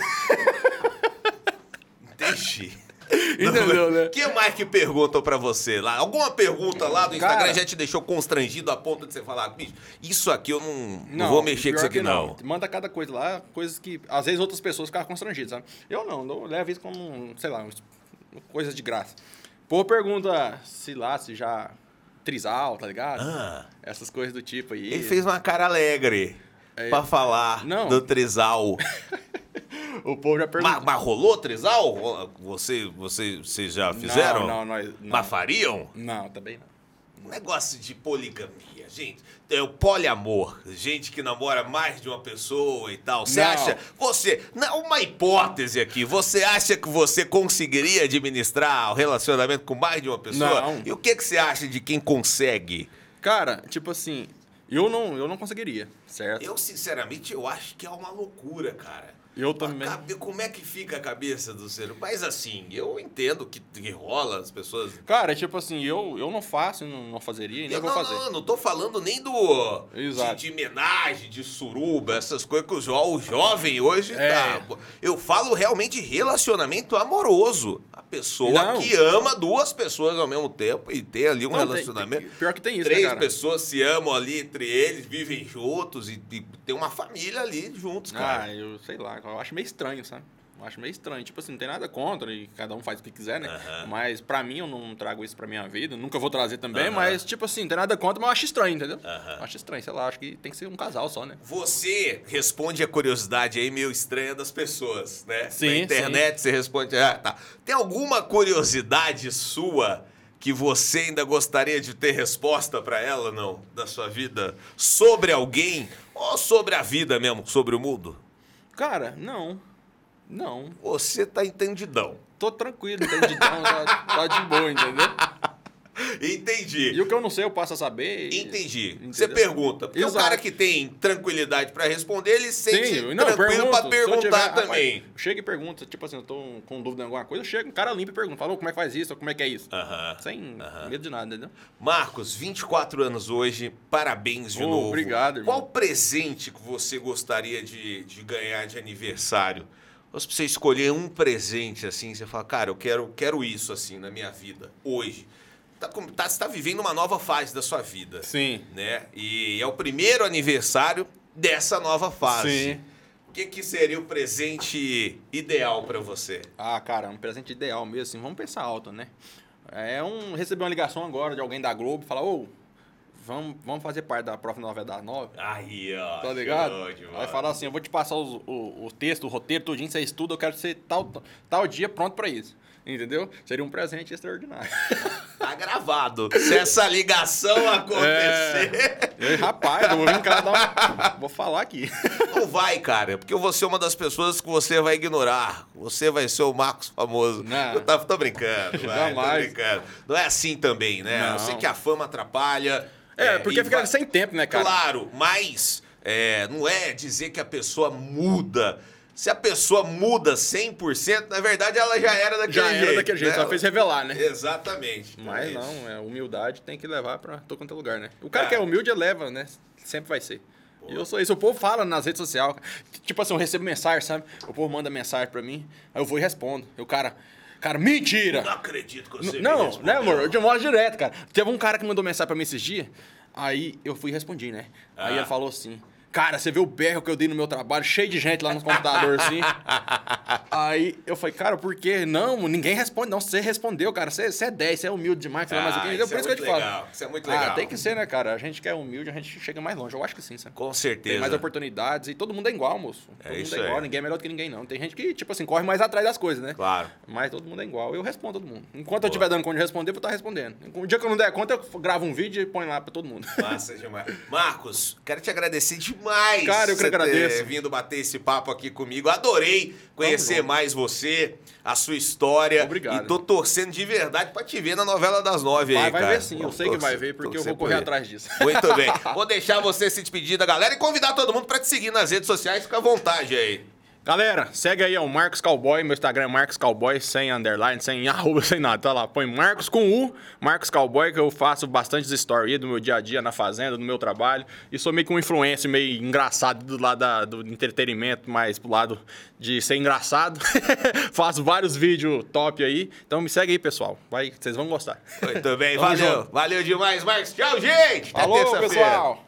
Speaker 1: Entendi. <laughs>
Speaker 2: Entendeu, né?
Speaker 1: O que mais que perguntam pra você lá? Alguma pergunta lá do Instagram
Speaker 2: Cara-
Speaker 1: já te deixou constrangido a ponto de você falar, bicho, isso aqui eu não, não, vou mexer com isso aqui
Speaker 2: que
Speaker 1: não.
Speaker 2: Manda cada coisa lá, coisas que às vezes outras pessoas ficam constrangidas, sabe? Eu não, eu levo isso como, sei lá, coisas de graça. Pô, pergunta se lá, se já trisal, tá ligado?
Speaker 1: Ah,
Speaker 2: Essas coisas do tipo aí.
Speaker 1: ele fez uma cara alegre
Speaker 2: É.
Speaker 1: pra falar
Speaker 2: Não.
Speaker 1: do trisal. <laughs> <laughs>
Speaker 2: O povo já perguntou.
Speaker 1: mas, mas rolou trisal? Você, você, vocês já fizeram?
Speaker 2: Não, não, nós. Não,
Speaker 1: Mas fariam?
Speaker 2: não também não.
Speaker 1: Um negócio de poligamia, gente. É o poliamor. Gente que namora mais de uma pessoa e tal. Você acha. Você. Não, uma hipótese aqui. Você acha que você conseguiria administrar o relacionamento com mais de uma pessoa?
Speaker 2: Não.
Speaker 1: E o que, que você acha de quem consegue?
Speaker 2: Cara, tipo assim, eu não, eu não conseguiria, certo?
Speaker 1: Eu, sinceramente, eu acho que é uma loucura, cara.
Speaker 2: Eu também.
Speaker 1: Como é que fica a cabeça do ser humano? Mas assim, eu entendo que, que rola as pessoas.
Speaker 2: Cara, tipo assim, eu, eu não faço, não, não fazeria e nem
Speaker 1: Eu
Speaker 2: vou
Speaker 1: não,
Speaker 2: fazer.
Speaker 1: não, não tô falando nem do.
Speaker 2: Exato.
Speaker 1: De, de homenagem, de suruba, essas coisas que o, jo, o jovem hoje
Speaker 2: É.
Speaker 1: tá. Eu falo realmente de relacionamento amoroso. A pessoa
Speaker 2: Não.
Speaker 1: que ama duas pessoas ao mesmo tempo e tem ali um
Speaker 2: Não, tem-
Speaker 1: relacionamento.
Speaker 2: tem- pior que tem isso,
Speaker 1: Três
Speaker 2: né, cara?
Speaker 1: pessoas se amam ali entre eles, vivem juntos e, e tem uma família ali juntos, cara.
Speaker 2: Ah, eu sei lá, eu acho meio estranho, sabe? Eu acho meio estranho. Tipo assim, não tem nada contra e cada um faz o que quiser, né?
Speaker 1: Aham.
Speaker 2: Mas pra mim, eu não trago isso pra minha vida. Nunca vou trazer também,
Speaker 1: Aham.
Speaker 2: mas tipo assim, não tem nada contra, mas eu acho estranho, entendeu? Eu acho estranho, sei lá, acho que tem que ser um casal só, né?
Speaker 1: Você responde a curiosidade aí meio estranha das pessoas, né?
Speaker 2: Sim,
Speaker 1: Na internet você responde, ah, tá. Tem alguma curiosidade sua que você ainda gostaria de ter resposta pra ela, não? Da sua vida? Sobre alguém? Ou sobre a vida mesmo? Sobre o mundo?
Speaker 2: Cara, não. Não.
Speaker 1: Você tá entendidão.
Speaker 2: Tô tranquilo, entendidão, tá, tá de boa, entendeu? <laughs>
Speaker 1: Entendi.
Speaker 2: E o que eu não sei, eu passo a saber. e-
Speaker 1: Entendi.
Speaker 2: Entendeu?
Speaker 1: Você pergunta. Porque o cara que tem tranquilidade pra responder, ele se sente
Speaker 2: Sim, não,
Speaker 1: tranquilo
Speaker 2: eu
Speaker 1: perguntar
Speaker 2: tiver-
Speaker 1: também.
Speaker 2: Rapaz, chega e pergunta, tipo assim, eu tô com dúvida em alguma coisa, eu chego, um cara limpa e pergunta, falou como é que faz isso, ou como é que é isso.
Speaker 1: Aham.
Speaker 2: Sem
Speaker 1: Aham.
Speaker 2: medo de nada, entendeu?
Speaker 1: Marcos, 24 anos hoje, parabéns de
Speaker 2: Oh,
Speaker 1: novo.
Speaker 2: obrigado, irmão.
Speaker 1: Qual presente que você gostaria de, de ganhar de aniversário? Se você escolher um presente assim, você fala, cara, eu quero, quero isso assim na minha vida, hoje. Tá, tá, você tá vivendo uma nova fase da sua vida.
Speaker 2: Sim.
Speaker 1: Né? E é o primeiro aniversário dessa nova fase.
Speaker 2: Sim.
Speaker 1: O que, que seria o presente ideal pra você?
Speaker 2: Ah, cara, um presente ideal mesmo, assim, vamos pensar alto, né? É um receber uma ligação agora de alguém da Globo e falar, ô, vamos, vamos fazer parte da próxima novela das nove.
Speaker 1: Aí, ó.
Speaker 2: Tá ligado?
Speaker 1: show de
Speaker 2: Aí falar assim, eu vou te passar os- o, o texto, o roteiro, tudinho, você estuda, eu quero ser tal, tal dia pronto pra isso. Entendeu? Seria um presente extraordinário. <laughs>
Speaker 1: Tá gravado. Se essa ligação acontecer.
Speaker 2: Ei, rapaz, eu vou uma... Vou falar aqui.
Speaker 1: Não vai, cara, porque eu vou ser uma das pessoas que você vai ignorar. Você vai ser o Marcos famoso.
Speaker 2: Não.
Speaker 1: Eu tá, tô brincando, vai, tô
Speaker 2: Jamais.
Speaker 1: brincando. Não é assim também, né? Eu
Speaker 2: Não.
Speaker 1: sei que a fama atrapalha.
Speaker 2: É, porque
Speaker 1: e
Speaker 2: fica
Speaker 1: vai-
Speaker 2: sem tempo, né, cara?
Speaker 1: Claro, mas é, não é dizer que a pessoa muda. Se a pessoa muda 100%, na verdade ela já era daquele
Speaker 2: Já
Speaker 1: jeito.
Speaker 2: era daquele jeito,
Speaker 1: né?
Speaker 2: só fez revelar, né?
Speaker 1: Exatamente.
Speaker 2: Mas
Speaker 1: É
Speaker 2: não, é, humildade tem que levar pra todo quanto é lugar, né? O cara
Speaker 1: É.
Speaker 2: que é humilde, leva, né? Sempre vai ser. E eu sou isso. O povo fala nas redes sociais. Tipo assim, eu recebo mensagem, sabe? O povo manda mensagem pra mim, aí eu vou e respondo. E o cara, cara, mentira!
Speaker 1: Não acredito que você me
Speaker 2: Não,
Speaker 1: respondeu.
Speaker 2: né, amor? Eu de modo direto, cara. Teve um cara que mandou mensagem pra mim esses dias, aí eu fui e respondi, né? Aí
Speaker 1: Ah.
Speaker 2: ele falou assim, cara, você vê o berro que eu dei no meu trabalho, cheio de gente lá no computador, assim. <laughs> Aí eu falei, cara, por quê? Não, ninguém responde. Não, você respondeu, cara. Você, você é 10, você é humilde demais. É mais
Speaker 1: Ah, isso
Speaker 2: Por
Speaker 1: é
Speaker 2: isso que eu te
Speaker 1: muito
Speaker 2: falo.
Speaker 1: legal, isso é muito
Speaker 2: Ah,
Speaker 1: legal.
Speaker 2: tem que ser, né, cara? A gente que é humilde, a gente chega mais longe. Eu acho que sim, sabe?
Speaker 1: Com
Speaker 2: Tem
Speaker 1: certeza.
Speaker 2: mais oportunidades e todo mundo é igual, moço.
Speaker 1: É
Speaker 2: todo
Speaker 1: isso
Speaker 2: mundo é igual,
Speaker 1: aí.
Speaker 2: ninguém é melhor do que ninguém, não. Tem gente que, tipo assim, corre mais atrás das coisas, né?
Speaker 1: Claro.
Speaker 2: Mas todo mundo é igual. Eu respondo todo mundo. Enquanto eu estiver dando conta de responder, eu vou estar respondendo. Um dia que eu não der conta, eu gravo um vídeo e ponho lá pra todo mundo.
Speaker 1: Massa demais. Marcos, quero te agradecer demais.
Speaker 2: Cara, eu que
Speaker 1: você ter
Speaker 2: agradeço.
Speaker 1: vindo bater esse papo aqui comigo. Adorei conhecer
Speaker 2: junto.
Speaker 1: mais você, a sua história.
Speaker 2: Obrigado.
Speaker 1: E tô torcendo de verdade pra te ver na novela das nove
Speaker 2: Vai,
Speaker 1: aí,
Speaker 2: vai
Speaker 1: cara.
Speaker 2: ver sim. Eu sei que vai ver, porque eu vou correr atrás disso.
Speaker 1: Muito bem. <laughs> Vou deixar você se despedir da galera e convidar todo mundo pra te seguir nas redes sociais. Fica à vontade aí.
Speaker 2: Galera, segue aí, ó, o Marcos Cowboy. Meu Instagram é Marcos Cowboy, sem underline, sem <laughs> arroba, sem nada. Tá lá, põe Marcos com U, Marcos Cowboy, que eu faço bastante stories aí do meu dia a dia na fazenda, do meu trabalho. E sou meio que um influencer meio engraçado do lado da- do entretenimento, mais pro lado de ser engraçado. <laughs> faço vários vídeos top aí. Então me segue aí, pessoal. Vai, vocês vão gostar.
Speaker 1: Muito bem, <laughs> valeu. Valeu demais, Marcos. Tchau, gente. Até
Speaker 2: Falou, pessoal!